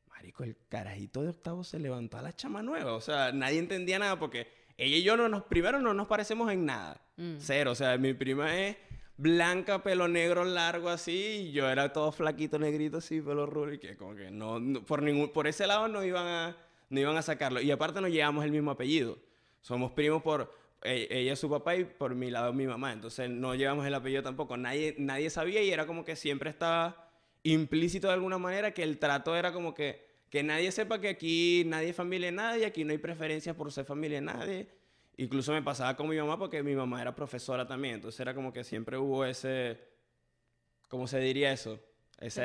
marico, el carajito de octavo se levantó a la chama nueva. O sea, nadie entendía nada porque ella y yo no nos, primero no nos parecemos en nada. Mm. Cero. O sea, mi prima es blanca, pelo negro largo así, y yo era todo flaquito, negrito así, pelo rubio, y que como que no, no- por ningún, por ese lado no iban a, no iban a sacarlo. Y aparte nos llevamos el mismo apellido. Somos primos por, eh, ella su papá y por mi lado mi mamá. Entonces no llevamos el apellido tampoco. Nadie, nadie sabía y era como que siempre estaba implícito de alguna manera que el trato era como que, que nadie sepa que aquí nadie es familia de nadie, aquí no hay preferencias por ser familia de nadie. Incluso me pasaba con mi mamá porque mi mamá era profesora también. Entonces era como que siempre hubo ese, ¿cómo se diría eso? Ese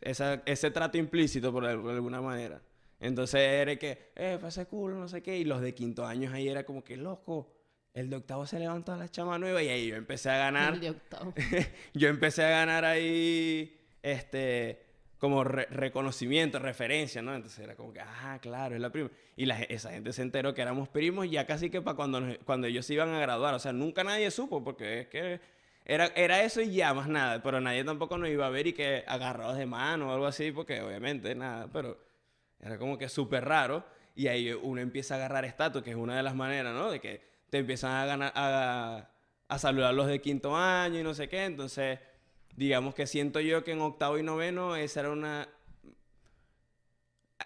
esa- ese trato implícito por, al- por alguna manera. Entonces era que, eh, ese culo, no sé qué. Y los de quinto años ahí era como que, loco, el de octavo se levantó a la chama nueva y ahí yo empecé a ganar. El de octavo. yo empecé a ganar ahí, este, como re- reconocimiento, referencia, ¿no? Entonces era como que, ah, claro, es la prima. Y esa gente se enteró que éramos primos ya casi que para cuando, cuando ellos se iban a graduar. O sea, nunca nadie supo porque es que era, era eso y ya, más nada. Pero nadie tampoco nos iba a ver y que agarrados de mano o algo así, porque obviamente nada, pero era como que súper raro. Y ahí uno empieza a agarrar estatus, que es una de las maneras, ¿no? De que te empiezan a, ganar, a, a saludar los de quinto año y no sé qué. Entonces, digamos que siento yo que en octavo y noveno esa era una...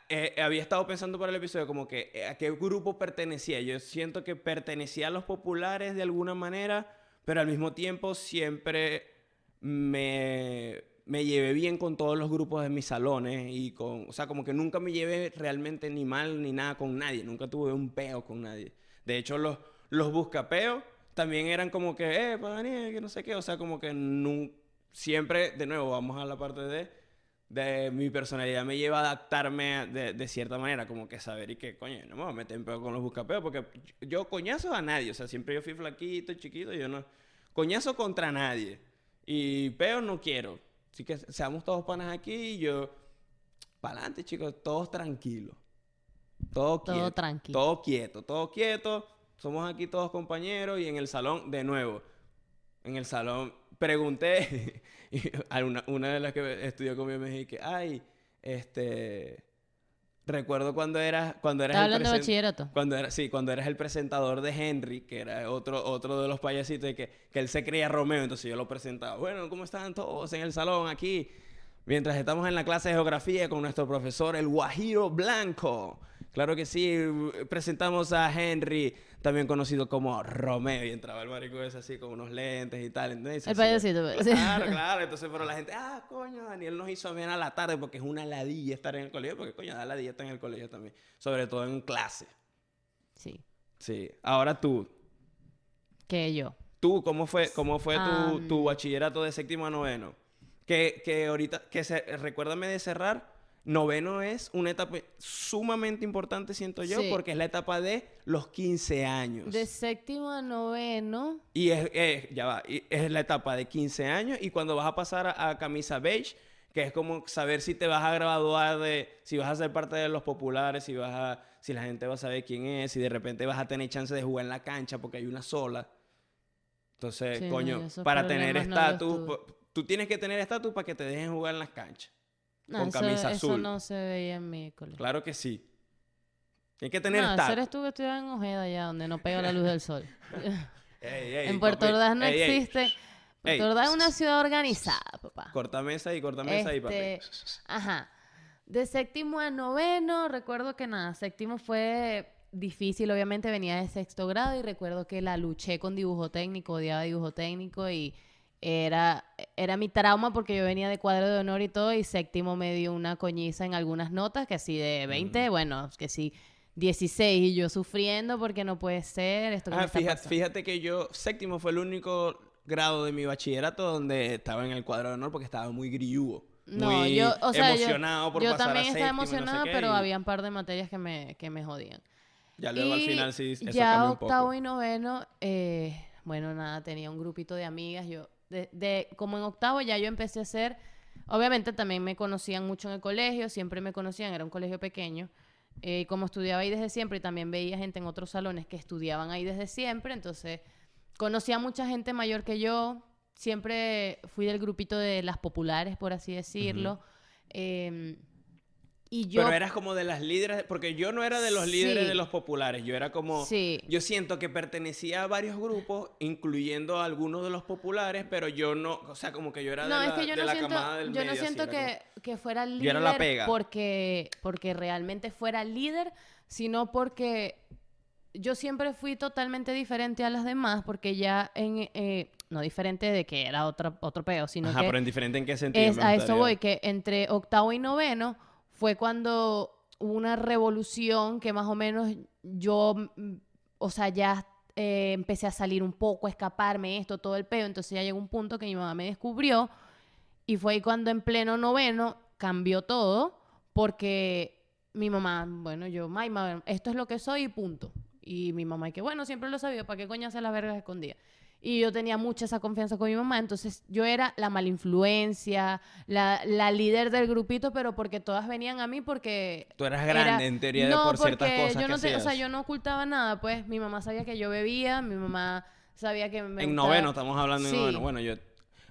Eh, había estado pensando para el episodio como que eh, a qué grupo pertenecía. Yo siento que pertenecía a los populares de alguna manera, pero al mismo tiempo siempre me, me llevé bien con todos los grupos de mis salones y con, o sea, como que nunca me llevé realmente ni mal ni nada con nadie, nunca tuve un peo con nadie. De hecho, los, los buscapeos también eran como que, eh, pues Daniel, que no sé qué, o sea, como que nun- siempre, de nuevo, vamos a la parte de, de mi personalidad me lleva a adaptarme a- de, de cierta manera, como que saber y que, coño, no me voy a meter en peo con los buscapeos, porque yo coñazos a nadie, o sea, siempre yo fui flaquito, chiquito, yo no, coñazo contra nadie. Y peo no quiero. Así que seamos todos panas aquí y yo, para adelante, chicos, todos tranquilos. Todo, Todo quieto. tranqui. Todo quieto, todo quieto. Somos aquí todos compañeros y en el salón, de nuevo, en el salón, pregunté, y una, una de las que estudió conmigo me dijo que, ay, este... Recuerdo cuando eras cuando eras ¿Estás el hablando de presen- bachillerato? cuando era, sí, cuando eras el presentador de Henry, que era otro, otro de los payasitos, y que, que él se creía Romeo, entonces yo lo presentaba. Bueno, ¿cómo están todos en el salón aquí? Mientras estamos en la clase de geografía con nuestro profesor, el Guajiro Blanco. Claro que sí, presentamos a Henry, también conocido como Romeo, y entraba el marico ese así con unos lentes y tal. Entonces, El payasito, pues, sí. Claro, claro. Entonces, pero la gente, ah, coño, Daniel nos hizo bien a la tarde porque es una ladilla estar en el colegio, porque coño, da ladilla estar en el colegio también, sobre todo en clase. Sí, Sí. Ahora tú, que yo. tú, ¿cómo fue, cómo fue tu, tu bachillerato de séptimo a noveno? Que, que ahorita, que se, recuérdame de cerrar, noveno es una etapa sumamente importante, siento yo, Sí. porque es la etapa de los 15 años. De séptimo a noveno, Y es, es- ya va, y es la etapa de 15 años y cuando vas a pasar a, a camisa beige, que es como saber si te vas a graduar de, si vas a ser parte de los populares, si vas a, si la gente va a saber quién es, si de repente vas a tener chance de jugar en la cancha porque hay una sola. Entonces, Sí, coño, para tener no estatus, tú tienes que tener estatus para que te dejen jugar en las canchas. No, con eso, camisa eso azul. no se veía en mi colegio. Claro que sí. Tienes que tener no, eres tú que en Ojeda ya, donde no pega la luz del sol. Ey, ey, en Puerto. Ordaz no Ey, existe. Puerto Ordaz es una ciudad organizada, papá. Corta mesa y corta mesa papi. Este, Ajá. De séptimo a noveno, recuerdo que nada, séptimo fue difícil, obviamente venía de sexto grado y recuerdo que la luché con dibujo técnico, odiaba dibujo técnico y era, era mi trauma porque yo venía de cuadro de honor y todo y séptimo me dio una coñiza en algunas notas, que así de 20, bueno, que sí 16 y yo sufriendo porque no puede ser esto que me Ah, está fíjate, fíjate que yo, séptimo fue el único grado de mi bachillerato donde estaba en el cuadro de honor porque estaba muy grilludo. No, muy yo, o sea, yo- emocionado por yo, pasar también a estaba no sé emocionada, pero y había un par de materias que me, que me jodían. Ya luego al final sí, eso ya cambió un octavo poco. y noveno, eh, bueno, nada, tenía un grupito de amigas. Yo, de, de- como en octavo ya yo empecé a hacer, obviamente también me conocían mucho en el colegio, siempre me conocían, era un colegio pequeño. eh, como estudiaba ahí desde siempre y también veía gente en otros salones que estudiaban ahí desde siempre, entonces conocía mucha gente mayor que yo. Siempre fui del grupito de las populares, por así decirlo. Y yo... Pero eras como de las líderes, porque yo no era de los líderes Sí. de los populares, yo era como, Sí. yo siento que pertenecía a varios grupos, incluyendo a algunos de los populares, pero yo no, o sea, como que yo era No, de es la, que yo de no la siento, camada del yo medio, no siento que, que fuera líder Yo era la pega. porque porque realmente fuera líder, sino porque yo siempre fui totalmente diferente a las demás, porque ya en eh, no diferente de que era otro otro peo, como- sino Ajá, que pero en diferente en qué sentido. es a eso voy que entre octavo y noveno fue cuando hubo una revolución que más o menos yo, mm, o sea, ya eh, empecé a salir un poco, a escaparme esto, todo el peo. Entonces ya llegó un punto que mi mamá me descubrió y fue ahí cuando en pleno noveno cambió todo porque mi mamá, bueno, yo, Maima, esto es lo que soy y punto. Y mi mamá, y bueno, siempre lo sabía, ¿para qué coño hace las vergas escondidas? Y yo tenía mucha esa confianza con mi mamá, entonces yo era la mala influencia, la, la líder del grupito, pero porque todas venían a mí porque... Tú eras grande, era- en teoría, de por ciertas cosas yo que no te- o sea, yo no ocultaba nada, pues mi mamá sabía que yo bebía, mi mamá sabía que me En gustaba- noveno, estamos hablando en Sí. noveno. Bueno, yo...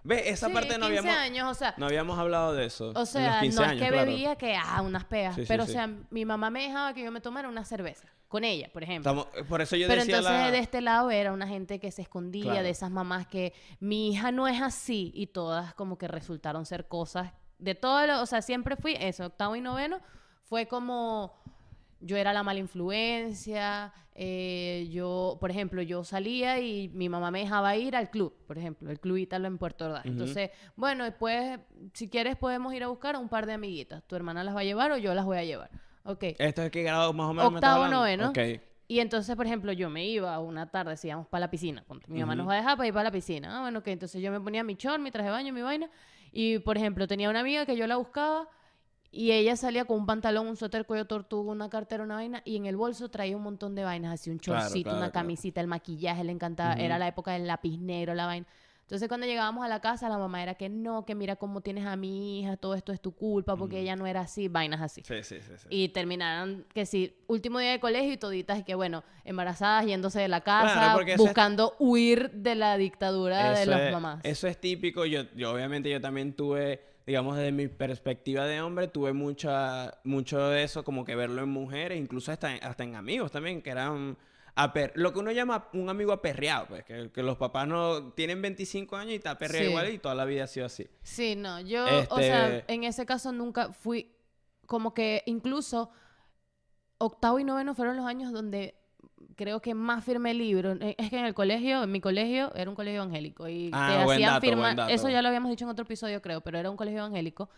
Ve, esa Sí, parte no 15 habíamos... años, o sea, No habíamos hablado de eso. en o los sea, 15 no años, es que claro. bebía que, ah, unas sí, pero, sí. o sea, mi mamá me dejaba que yo me tomara una cerveza. Con ella, por ejemplo. Estamos- Por eso yo pero decía entonces la... de este lado era una gente que se escondía, Claro. de esas mamás que mi hija no es así. Y todas como que resultaron ser cosas de todo lo, o sea, siempre fui eso, octavo y noveno. Fue como yo era la mala influencia, eh, yo, por ejemplo, yo salía y mi mamá me dejaba ir al club, por ejemplo, el club Ítalo en Puerto Ordaz. Entonces, bueno, después, si quieres podemos ir a buscar a un par de amiguitas. Tu hermana las va a llevar o yo las voy a llevar. Ok. ¿Esto es qué grado más o menos Octavo, noveno. Ok. Y entonces, por ejemplo, yo me iba una tarde, si íbamos para la piscina. Mi mamá nos va a dejar para ir para la piscina. Ah, bueno, que entonces yo me ponía mi short, mi traje de baño, mi vaina. Y, por ejemplo, tenía una amiga que yo la buscaba y ella salía con un pantalón, un suéter cuello tortuga, una cartera, una vaina. Y en el bolso traía un montón de vainas, así un chorcito, claro, una claro. camisita, el maquillaje, le encantaba. Era la época del lápiz negro, la vaina. Entonces cuando llegábamos a la casa, la mamá era que no, que mira cómo tienes a mi hija, todo esto es tu culpa, porque ella no era así, vainas así. Sí, sí, sí. sí. Y terminaron, que sí, último día de colegio y toditas, y que bueno, embarazadas, yéndose de la casa, es- buscando huir de la dictadura de las es- mamás. Eso es típico. Yo, yo obviamente yo también tuve, digamos, desde mi perspectiva de hombre, tuve mucha, mucho de eso, como que verlo en mujeres, incluso hasta, en- hasta en amigos también, que eran aper- lo que uno llama un amigo aperreado, pues, que, que los papás no tienen 25 años y está aperreado Sí. igual y toda la vida ha sido así. Sí, no, yo, o sea, Este- en ese caso nunca fui, como que incluso octavo y noveno fueron los años donde creo que más firmé el libro. Eh, Es que en el colegio, en mi colegio, era un colegio evangélico y Ah, te hacían firmar, eso ya lo habíamos dicho en otro episodio creo, pero era un colegio evangélico,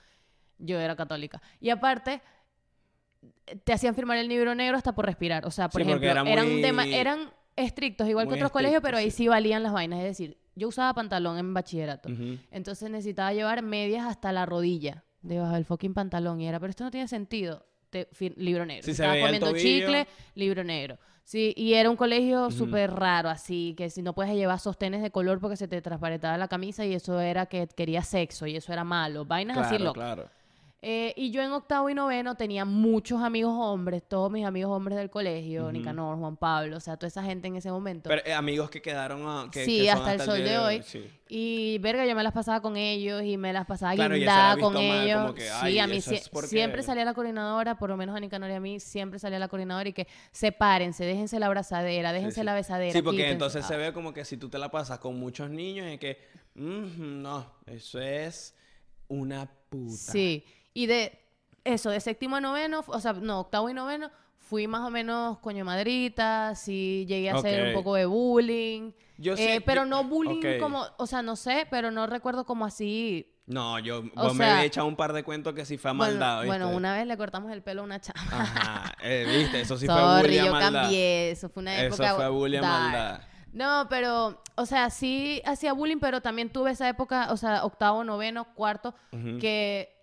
yo era católica. Y aparte, te hacían firmar el libro negro hasta por respirar. O sea, por Sí, ejemplo, era eran, muy- dema- eran estrictos, igual que otros colegios, pero ahí sí. valían las vainas. Es decir, yo usaba pantalón en bachillerato. Entonces necesitaba llevar medias hasta la rodilla, debajo del fucking pantalón. Y era, pero esto no tiene sentido. Te- libro negro. Si Estaba comiendo chicle, libro negro. Sí, y era un colegio Ujú. súper raro, así que si no puedes llevar sostenes de color porque se te transparentaba la camisa y eso era que quería sexo y eso era malo. Vainas así Claro, locas. claro. Eh, y yo en octavo y noveno tenía muchos amigos hombres, todos mis amigos hombres del colegio. Nicanor, Juan Pablo, o sea, toda esa gente en ese momento. Pero eh, amigos que quedaron a- que, Sí, que hasta el sol de hoy. sí. Y verga, yo me las pasaba con ellos y me las pasaba Claro, y guindada con ellos. que, sí, "Ay, a mí porque-" siempre salía la coordinadora, por lo menos a Nicanor y a mí, siempre salía la coordinadora y que sepárense, déjense la abrazadera, déjense sí. la besadera. Sí, porque quítense". entonces Ah. se ve como que si tú te la pasas con muchos niños es que, "Mm, no, eso es una puta. Sí, y de eso, de séptimo a noveno, o sea, no, octavo y noveno, fui más o menos coño madrita, sí llegué a hacer un poco de bullying. Yo eh, sé- pero yo- no bullying como, o sea, no sé, pero no recuerdo como así. No, yo vos me había echado un par de cuentos que sí fue a Bueno, maldad, bueno, una vez le cortamos el pelo a una chava. Ajá, eh, viste, eso sí fue Sorry, bullying a yo maldad. cambié. Eso fue una Eso época. fue bullying a maldad. No, pero, o sea, sí hacía bullying, pero también tuve esa época, o sea, octavo, noveno, cuarto, que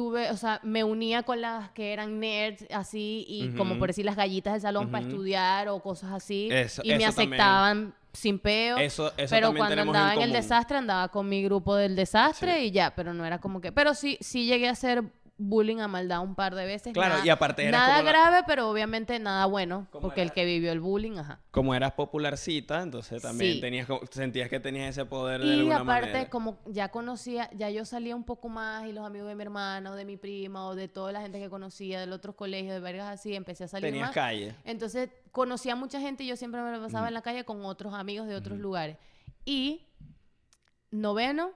tuve, o sea, me unía con las que eran nerds, así, y como por decir las gallitas del salón para estudiar o cosas así. Eso- y me eso también. aceptaban sin peo. Eso, eso pero cuando andaba en en, el desastre, andaba con mi grupo del desastre Sí. y ya, pero no era como que. Pero sí, sí llegué a hacer bullying a maldad un par de veces. Claro, nada- y aparte eras Nada la- grave, pero obviamente nada bueno, porque el era- que vivió el bullying, ajá. Como eras popularcita, entonces también Sí. tenías, sentías que tenías ese poder de Y alguna aparte, manera. como ya conocía, ya yo salía un poco más y los amigos de mi hermana o de mi prima o de toda la gente que conocía del otros colegios, de vergas así, empecé a salir Tenías más. calle. Entonces conocía a mucha gente y yo siempre me lo pasaba en la calle con otros amigos de otros lugares. Y noveno,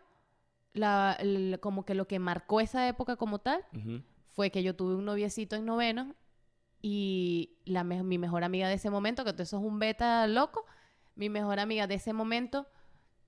la, el- como que lo que marcó esa época como tal fue que yo tuve un noviecito en noveno y la me- mi mejor amiga de ese momento, que eso es un beta loco, mi mejor amiga de ese momento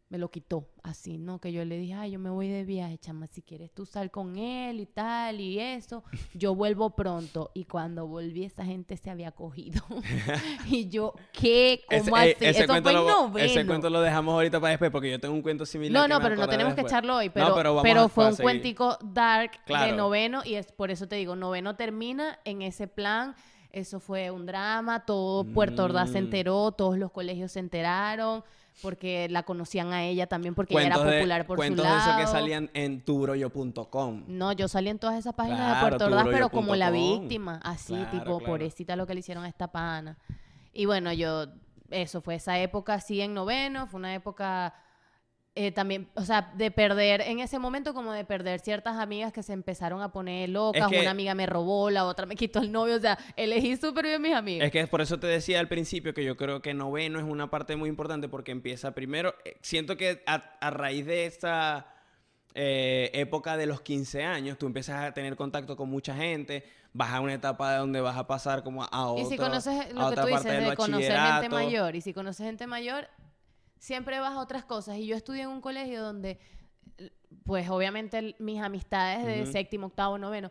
me lo quitó así, ¿no? Que yo le dije, ay, yo me voy de viaje, chama, si quieres tú sal con él y tal y eso, yo vuelvo pronto. Y cuando volví, esa gente se había cogido. y yo, ¿qué? ¿Cómo Ese, eh, así? ese Eso cuento fue lo, noveno. ese cuento lo dejamos ahorita para después porque yo tengo un cuento similar. No, no, pero no tenemos que echarlo hoy. No, Pero, pero pero, a- fue un cuentico dark de noveno y es por eso te digo, noveno termina en ese plan. Eso fue un drama, todo Puerto Ordaz se Mm. enteró, todos los colegios se enteraron, porque la conocían a ella también, porque ella era de- popular por su cuentos de lado. esos que salían en tubrollo.com. No, yo salí en todas esas páginas de Puerto Ordaz, pero como la víctima, así, Claro, tipo, claro. pobrecita lo que le hicieron a esta pana. Y bueno, yo, eso fue esa época así en noveno, fue una época eh, también, o sea, de perder, en ese momento como de perder ciertas amigas que se empezaron a poner locas, que- una amiga me robó, la otra me quitó el novio, o sea, elegí súper bien mis amigas. Es que por eso te decía al principio que yo creo que noveno es una parte muy importante porque empieza primero. eh, Siento que a, a raíz de esa eh, época de los 15 años, tú empiezas a tener contacto con mucha gente, vas a una etapa donde vas a pasar como a otra Y si conoces a lo que tú dices de conocer gente mayor, y si conoces gente mayor, siempre vas a otras cosas. Y yo estudié en un colegio donde, pues obviamente mis amistades de séptimo, octavo, noveno,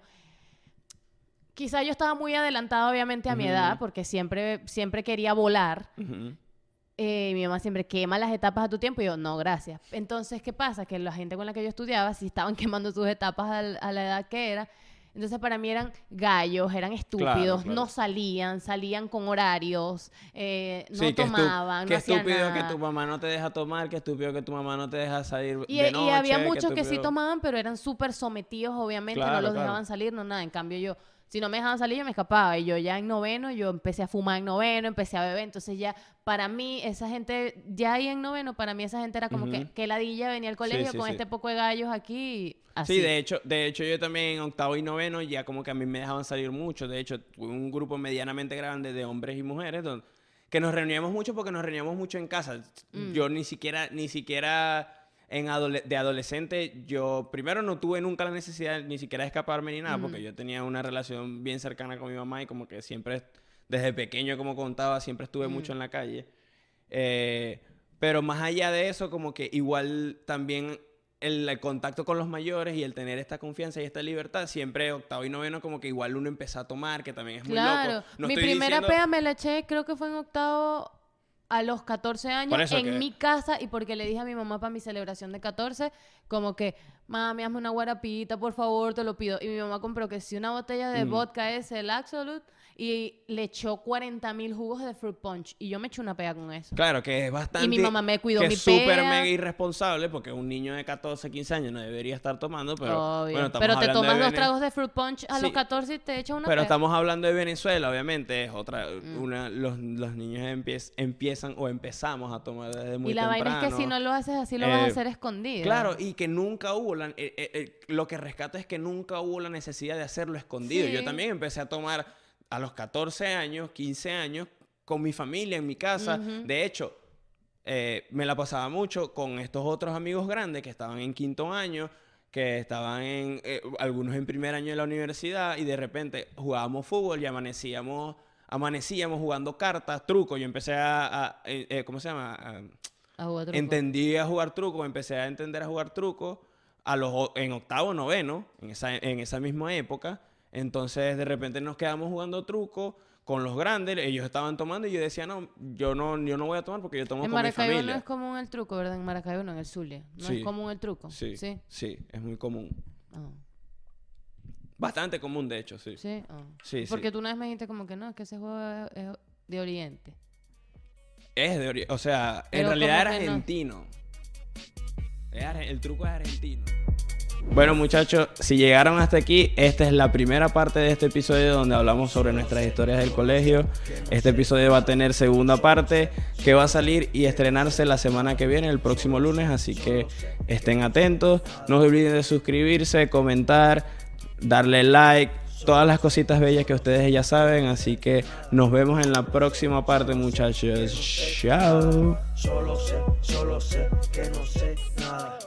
quizá yo estaba muy adelantada obviamente a mi edad, porque siempre, siempre quería volar. Eh, mi mamá siempre quema las etapas a tu tiempo y yo, no, gracias. Entonces, ¿qué pasa? Que la gente con la que yo estudiaba, si estaban quemando sus etapas al- a, la edad que era, Entonces para mí eran gallos, eran estúpidos, claro. no salían, salían con horarios, eh, no Sí, tomaban, Qué no estúpido nada. que tu mamá no te deja tomar, qué estúpido que tu mamá no te deja salir Y, de y noche. había qué muchos que sí tomaban, pero eran súper sometidos, obviamente, no los dejaban salir, no nada. En cambio yo, si no me dejaban salir, yo me escapaba. Y yo ya en noveno, yo empecé a fumar en noveno, empecé a beber. Entonces ya, para mí, esa gente, ya ahí en noveno, para mí esa gente era como que, que ladilla venía al colegio sí, con sí. este poco de gallos aquí, así. Sí, de hecho, de hecho yo también en octavo y noveno ya como que a mí me dejaban salir mucho. De hecho, tuve un grupo medianamente grande de hombres y mujeres donde, que nos reuníamos mucho porque nos reuníamos mucho en casa. Mm. Yo ni siquiera, ni siquiera en adole- de adolescente, yo primero no tuve nunca la necesidad ni siquiera de escaparme ni nada, porque yo tenía una relación bien cercana con mi mamá y como que siempre, desde pequeño, como contaba, siempre estuve mucho en la calle. Eh, pero más allá de eso, como que igual también el, el contacto con los mayores y el tener esta confianza y esta libertad, siempre octavo y noveno como que igual uno empezó a tomar, que también es muy Claro. loco. No Mi primera diciendo- pea me la eché, creo que fue en octavo a los 14 años en que- mi casa y porque le dije a mi mamá para mi celebración de 14 como que mami hazme una guarapita por favor te lo pido y mi mamá compró que sí una botella de Mm. vodka ese el Absolute y le echó 40 mil jugos de fruit punch y yo me eché una pea con eso Claro, que es bastante... Y mi mamá me cuidó que mi es súper mega irresponsable porque un niño de 14, 15 años no debería estar tomando, pero... Obvio. bueno, estamos pero te tomas dos tragos de fruit punch a los Sí. 14 y te echas una Pero estamos hablando de Venezuela, obviamente, es otra... Mm. Una, los, los niños empiez- empiezan o empezamos a tomar desde muy y la vaina es que temprano. si no lo haces así lo vas a Eh, hacer escondido Claro, y que nunca hubo, la, eh, eh, lo que rescato es que nunca hubo la necesidad de hacerlo escondido. Yo también empecé a tomar a los 14 años, 15 años, con mi familia, en mi casa. De hecho, eh, me la pasaba mucho con estos otros amigos grandes que estaban en quinto año, que estaban en, eh, algunos en primer año de la universidad, y de repente jugábamos fútbol y amanecíamos, amanecíamos jugando cartas, trucos. Yo empecé a, a- eh, eh, ¿cómo se llama? A- A jugar truco. entendí a jugar truco, empecé a entender a jugar truco a los, en octavo, noveno, en esa, en esa misma época. Entonces, de repente nos quedamos jugando truco con los grandes, ellos estaban tomando y yo decía, no, yo no, yo no voy a tomar porque yo tomo En con mi Maracaibo no familia. es común el truco, ¿verdad? En Maracaibo no, en el Zulia. No Sí. es común el truco. Sí, Sí. sí, es muy común. Ah, Bastante común, de hecho, sí. sí. ah. Sí, Porque sí. tú una vez me dijiste como que no, es que ese juego es, es de Oriente. Es de ori- o sea, en realidad era no. argentino. El truco es argentino. Bueno muchachos, si llegaron hasta aquí, esta es la primera parte de este episodio donde hablamos sobre nuestras historias del colegio. Este episodio va a tener segunda parte que va a salir y estrenarse la semana que viene, el próximo lunes, así que estén atentos. No se olviden de suscribirse, comentar, darle like, todas las cositas bellas que ustedes ya saben, así que nos vemos en la próxima parte muchachos. Chao. Solo sé, solo sé que no sé nada.